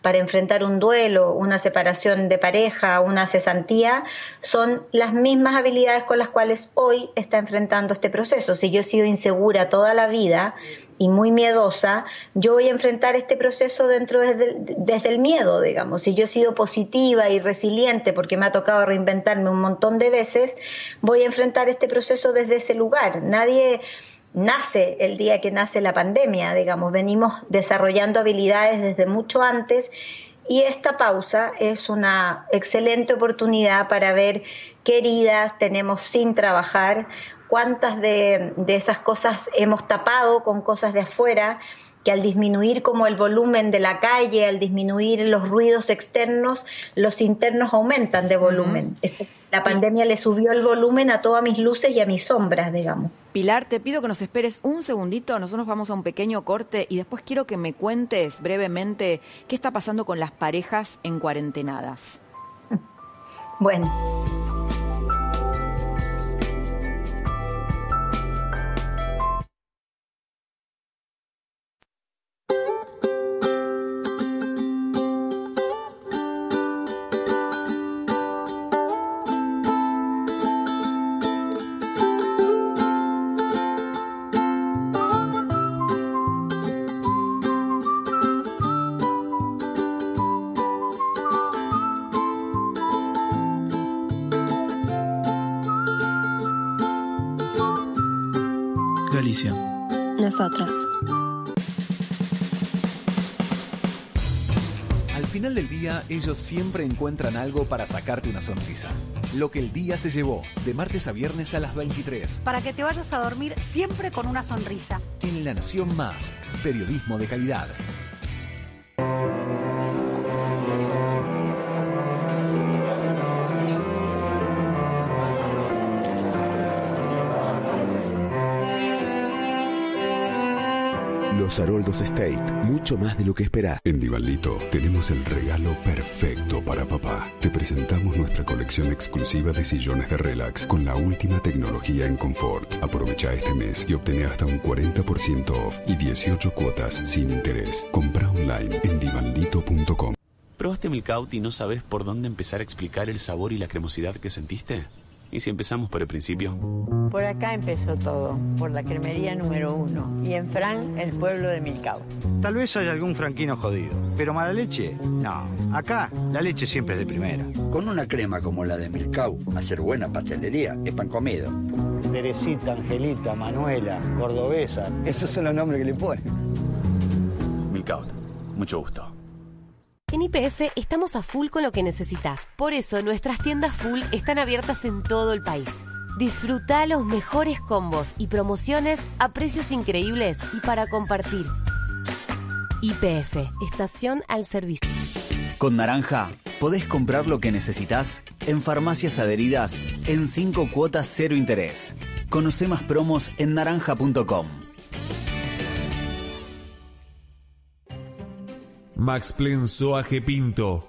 para enfrentar un duelo, una separación de pareja, una cesantía, son las mismas habilidades con las cuales hoy está enfrentando este proceso. Si yo he sido insegura toda la vida y muy miedosa, yo voy a enfrentar este proceso dentro desde el, desde el miedo, digamos. Si yo he sido positiva y resiliente porque me ha tocado reinventarme un montón de veces, voy a enfrentar este proceso desde ese lugar. Nadie nace el día que nace la pandemia, digamos, venimos desarrollando habilidades desde mucho antes y esta pausa es una excelente oportunidad para ver qué heridas tenemos sin trabajar, cuántas de, de esas cosas hemos tapado con cosas de afuera que al disminuir como el volumen de la calle, al disminuir los ruidos externos, los internos aumentan de volumen. La pandemia le subió el volumen a todas mis luces y a mis sombras, digamos. Pilar, te pido que nos esperes un segundito, nosotros vamos a un pequeño corte y después quiero que me cuentes brevemente qué está pasando con las parejas en cuarentenadas. Bueno. Nosotros. Al final del día, ellos siempre encuentran algo para sacarte una sonrisa. Lo que el día se llevó, de martes a viernes a las 23. Para que te vayas a dormir siempre con una sonrisa. En La Nación Más, periodismo de calidad. Los Haroldos State, mucho más de lo que esperás. En Divalito tenemos el regalo perfecto para papá. Te presentamos nuestra colección exclusiva de sillones de relax con la última tecnología en confort. Aprovecha este mes y obtené hasta un 40% off y 18 cuotas sin interés. Compra online en divalito.com. ¿Probaste Milkout y no sabes por dónde empezar a explicar el sabor y la cremosidad que sentiste? ¿Y si empezamos por el principio? Por acá empezó todo, por la cremería número uno. Y en Fran, el pueblo de Milcao. Tal vez haya algún franquino jodido, pero mala leche, no. Acá, la leche siempre es de primera. Con una crema como la de Milcao, hacer buena pastelería es pan comido. Teresita, Angelita, Manuela, Cordobesa, esos son los nombres que le ponen. Milkout, mucho gusto. En IPF estamos a full con lo que necesitas. Por eso nuestras tiendas full están abiertas en todo el país. Disfruta los mejores combos y promociones a precios increíbles y para compartir. IPF, estación al servicio. Con Naranja podés comprar lo que necesitas en farmacias adheridas en 5 cuotas cero interés. Conoce más promos en naranja.com. Max Plen Soaje Pinto.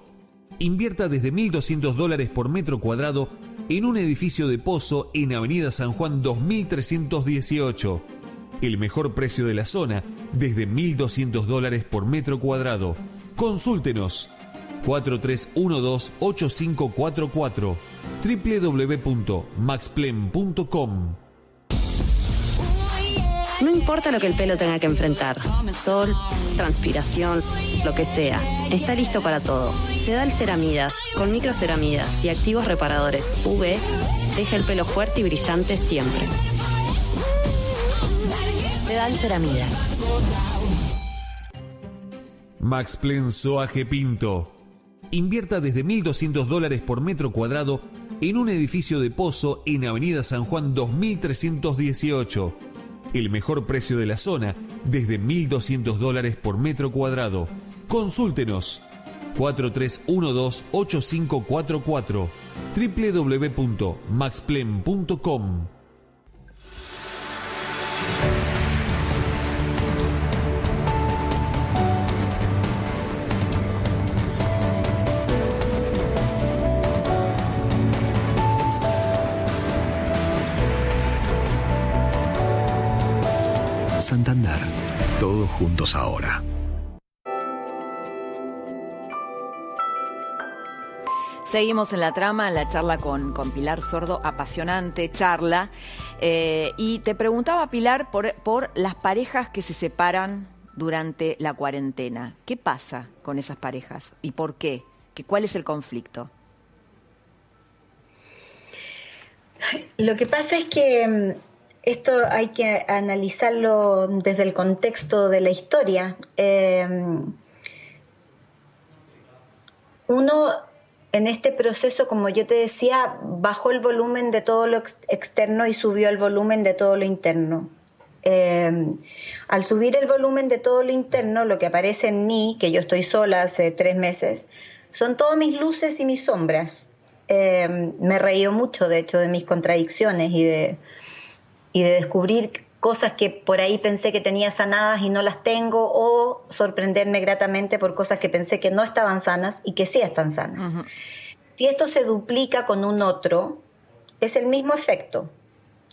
Invierta desde 1.200 dólares por metro cuadrado en un edificio de pozo en Avenida San Juan 2318. El mejor precio de la zona desde 1.200 dólares por metro cuadrado. Consúltenos 4312-8544 www.maxplen.com No importa lo que el pelo tenga que enfrentar, sol, transpiración, lo que sea, está listo para todo. Sedal Ceramidas, con microceramidas y activos reparadores UV, deja el pelo fuerte y brillante siempre. Sedal Ceramidas. Max Plen Soaje Pinto. Invierta desde 1.200 dólares por metro cuadrado en un edificio de pozo en Avenida San Juan 2318. El mejor precio de la zona desde 1.200 dólares por metro cuadrado. Consúltenos. 4312-8544 www.maxplen.com Santander. Todos juntos ahora. Seguimos en la trama, en la charla con, con Pilar Sordo, apasionante charla. Eh, y te preguntaba, Pilar, por, por las parejas que se separan durante la cuarentena. ¿Qué pasa con esas parejas y por qué? ¿Qué ¿Cuál es el conflicto? Lo que pasa es que mm, esto hay que analizarlo desde el contexto de la historia. Eh, uno en este proceso, como yo te decía, bajó el volumen de todo lo ex externo y subió el volumen de todo lo interno. Eh, al subir el volumen de todo lo interno, lo que aparece en mí, que yo estoy sola hace tres meses, son todas mis luces y mis sombras. Eh, me reío mucho, de hecho, de mis contradicciones y de, y de descubrir cosas que por ahí pensé que tenía sanadas y no las tengo, o sorprenderme gratamente por cosas que pensé que no estaban sanas y que sí están sanas. Si esto se duplica con un otro, es el mismo efecto.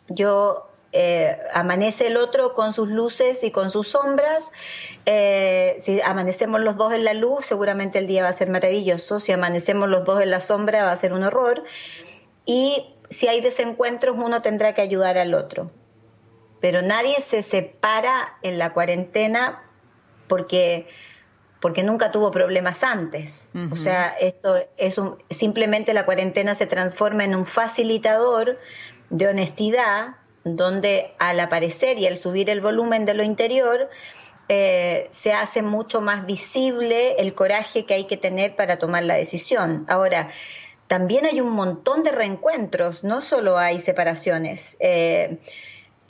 Yo eh, amanece el otro con sus luces y con sus sombras. Eh, si amanecemos los dos en la luz, seguramente el día va a ser maravilloso. Si amanecemos los dos en la sombra, va a ser un horror. Y si hay desencuentros, uno tendrá que ayudar al otro. Pero nadie se separa en la cuarentena porque porque nunca tuvo problemas antes. O sea, esto es un, simplemente la cuarentena se transforma en un facilitador de honestidad, donde al aparecer y al subir el volumen de lo interior, eh, se hace mucho más visible el coraje que hay que tener para tomar la decisión. Ahora, también hay un montón de reencuentros, no solo hay separaciones. Eh,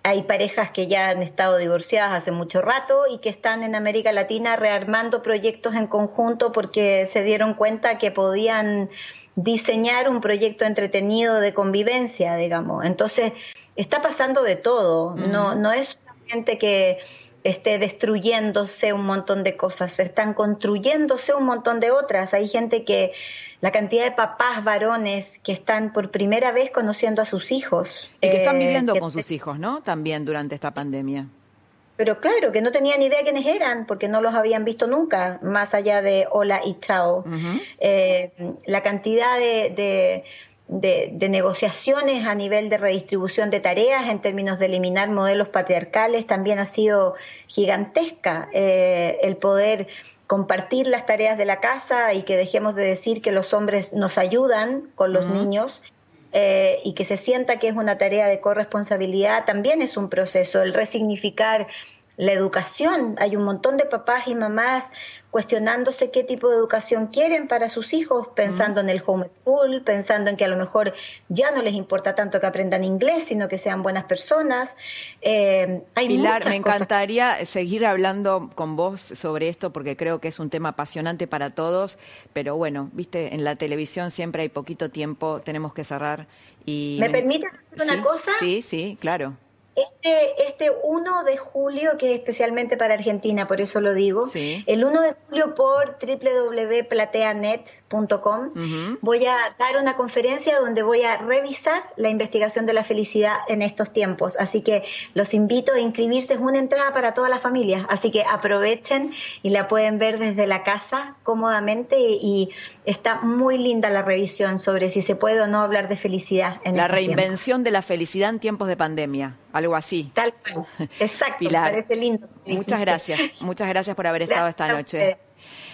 hay parejas que ya han estado divorciadas hace mucho rato y que están en América Latina rearmando proyectos en conjunto porque se dieron cuenta que podían diseñar un proyecto entretenido de convivencia, digamos. Entonces, está pasando de todo. No, no es gente que, esté destruyéndose un montón de cosas, están construyéndose un montón de otras. Hay gente que, la cantidad de papás varones que están por primera vez conociendo a sus hijos. Y que están eh, viviendo que- con sus hijos, ¿no? También durante esta pandemia. Pero claro, que no tenían idea quiénes eran, porque no los habían visto nunca, más allá de hola y chao. Eh, la cantidad de, de- de- de negociaciones a nivel de redistribución de tareas en términos de eliminar modelos patriarcales también ha sido gigantesca. Eh, el poder compartir las tareas de la casa y que dejemos de decir que los hombres nos ayudan con los niños eh, y que se sienta que es una tarea de corresponsabilidad también es un proceso. El resignificar la educación. Hay un montón de papás y mamás cuestionándose qué tipo de educación quieren para sus hijos, pensando en el homeschool, pensando en que a lo mejor ya no les importa tanto que aprendan inglés, sino que sean buenas personas. Eh, hay Pilar, muchas me cosas. encantaría seguir hablando con vos sobre esto porque creo que es un tema apasionante para todos, pero bueno, viste, en la televisión siempre hay poquito tiempo, tenemos que cerrar y ¿Me permites hacer una cosa? Sí, sí, claro. Este, este 1 de julio, que es especialmente para Argentina, por eso lo digo, el 1 de julio por www.plateanet.com Ujú. voy a dar una conferencia donde voy a revisar la investigación de la felicidad en estos tiempos. Así que los invito a inscribirse, es una entrada para toda la familia, así que aprovechen y la pueden ver desde la casa cómodamente y, y está muy linda la revisión sobre si se puede o no hablar de felicidad en La tiempos. reinvención de la felicidad en tiempos de pandemia, algo así. Tal cual. Exacto, Pilar, me parece lindo. Muchas gracias, muchas gracias por haber estado Gracias esta noche.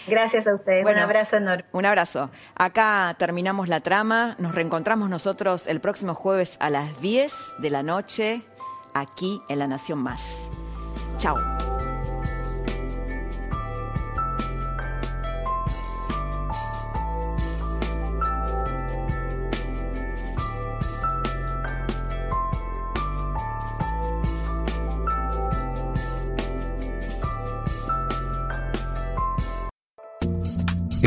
Gracias a ustedes. Bueno, Un abrazo enorme. Un abrazo. Acá terminamos la trama. Nos reencontramos nosotros el próximo jueves a las 10 de la noche aquí en La Nación Más. Chao.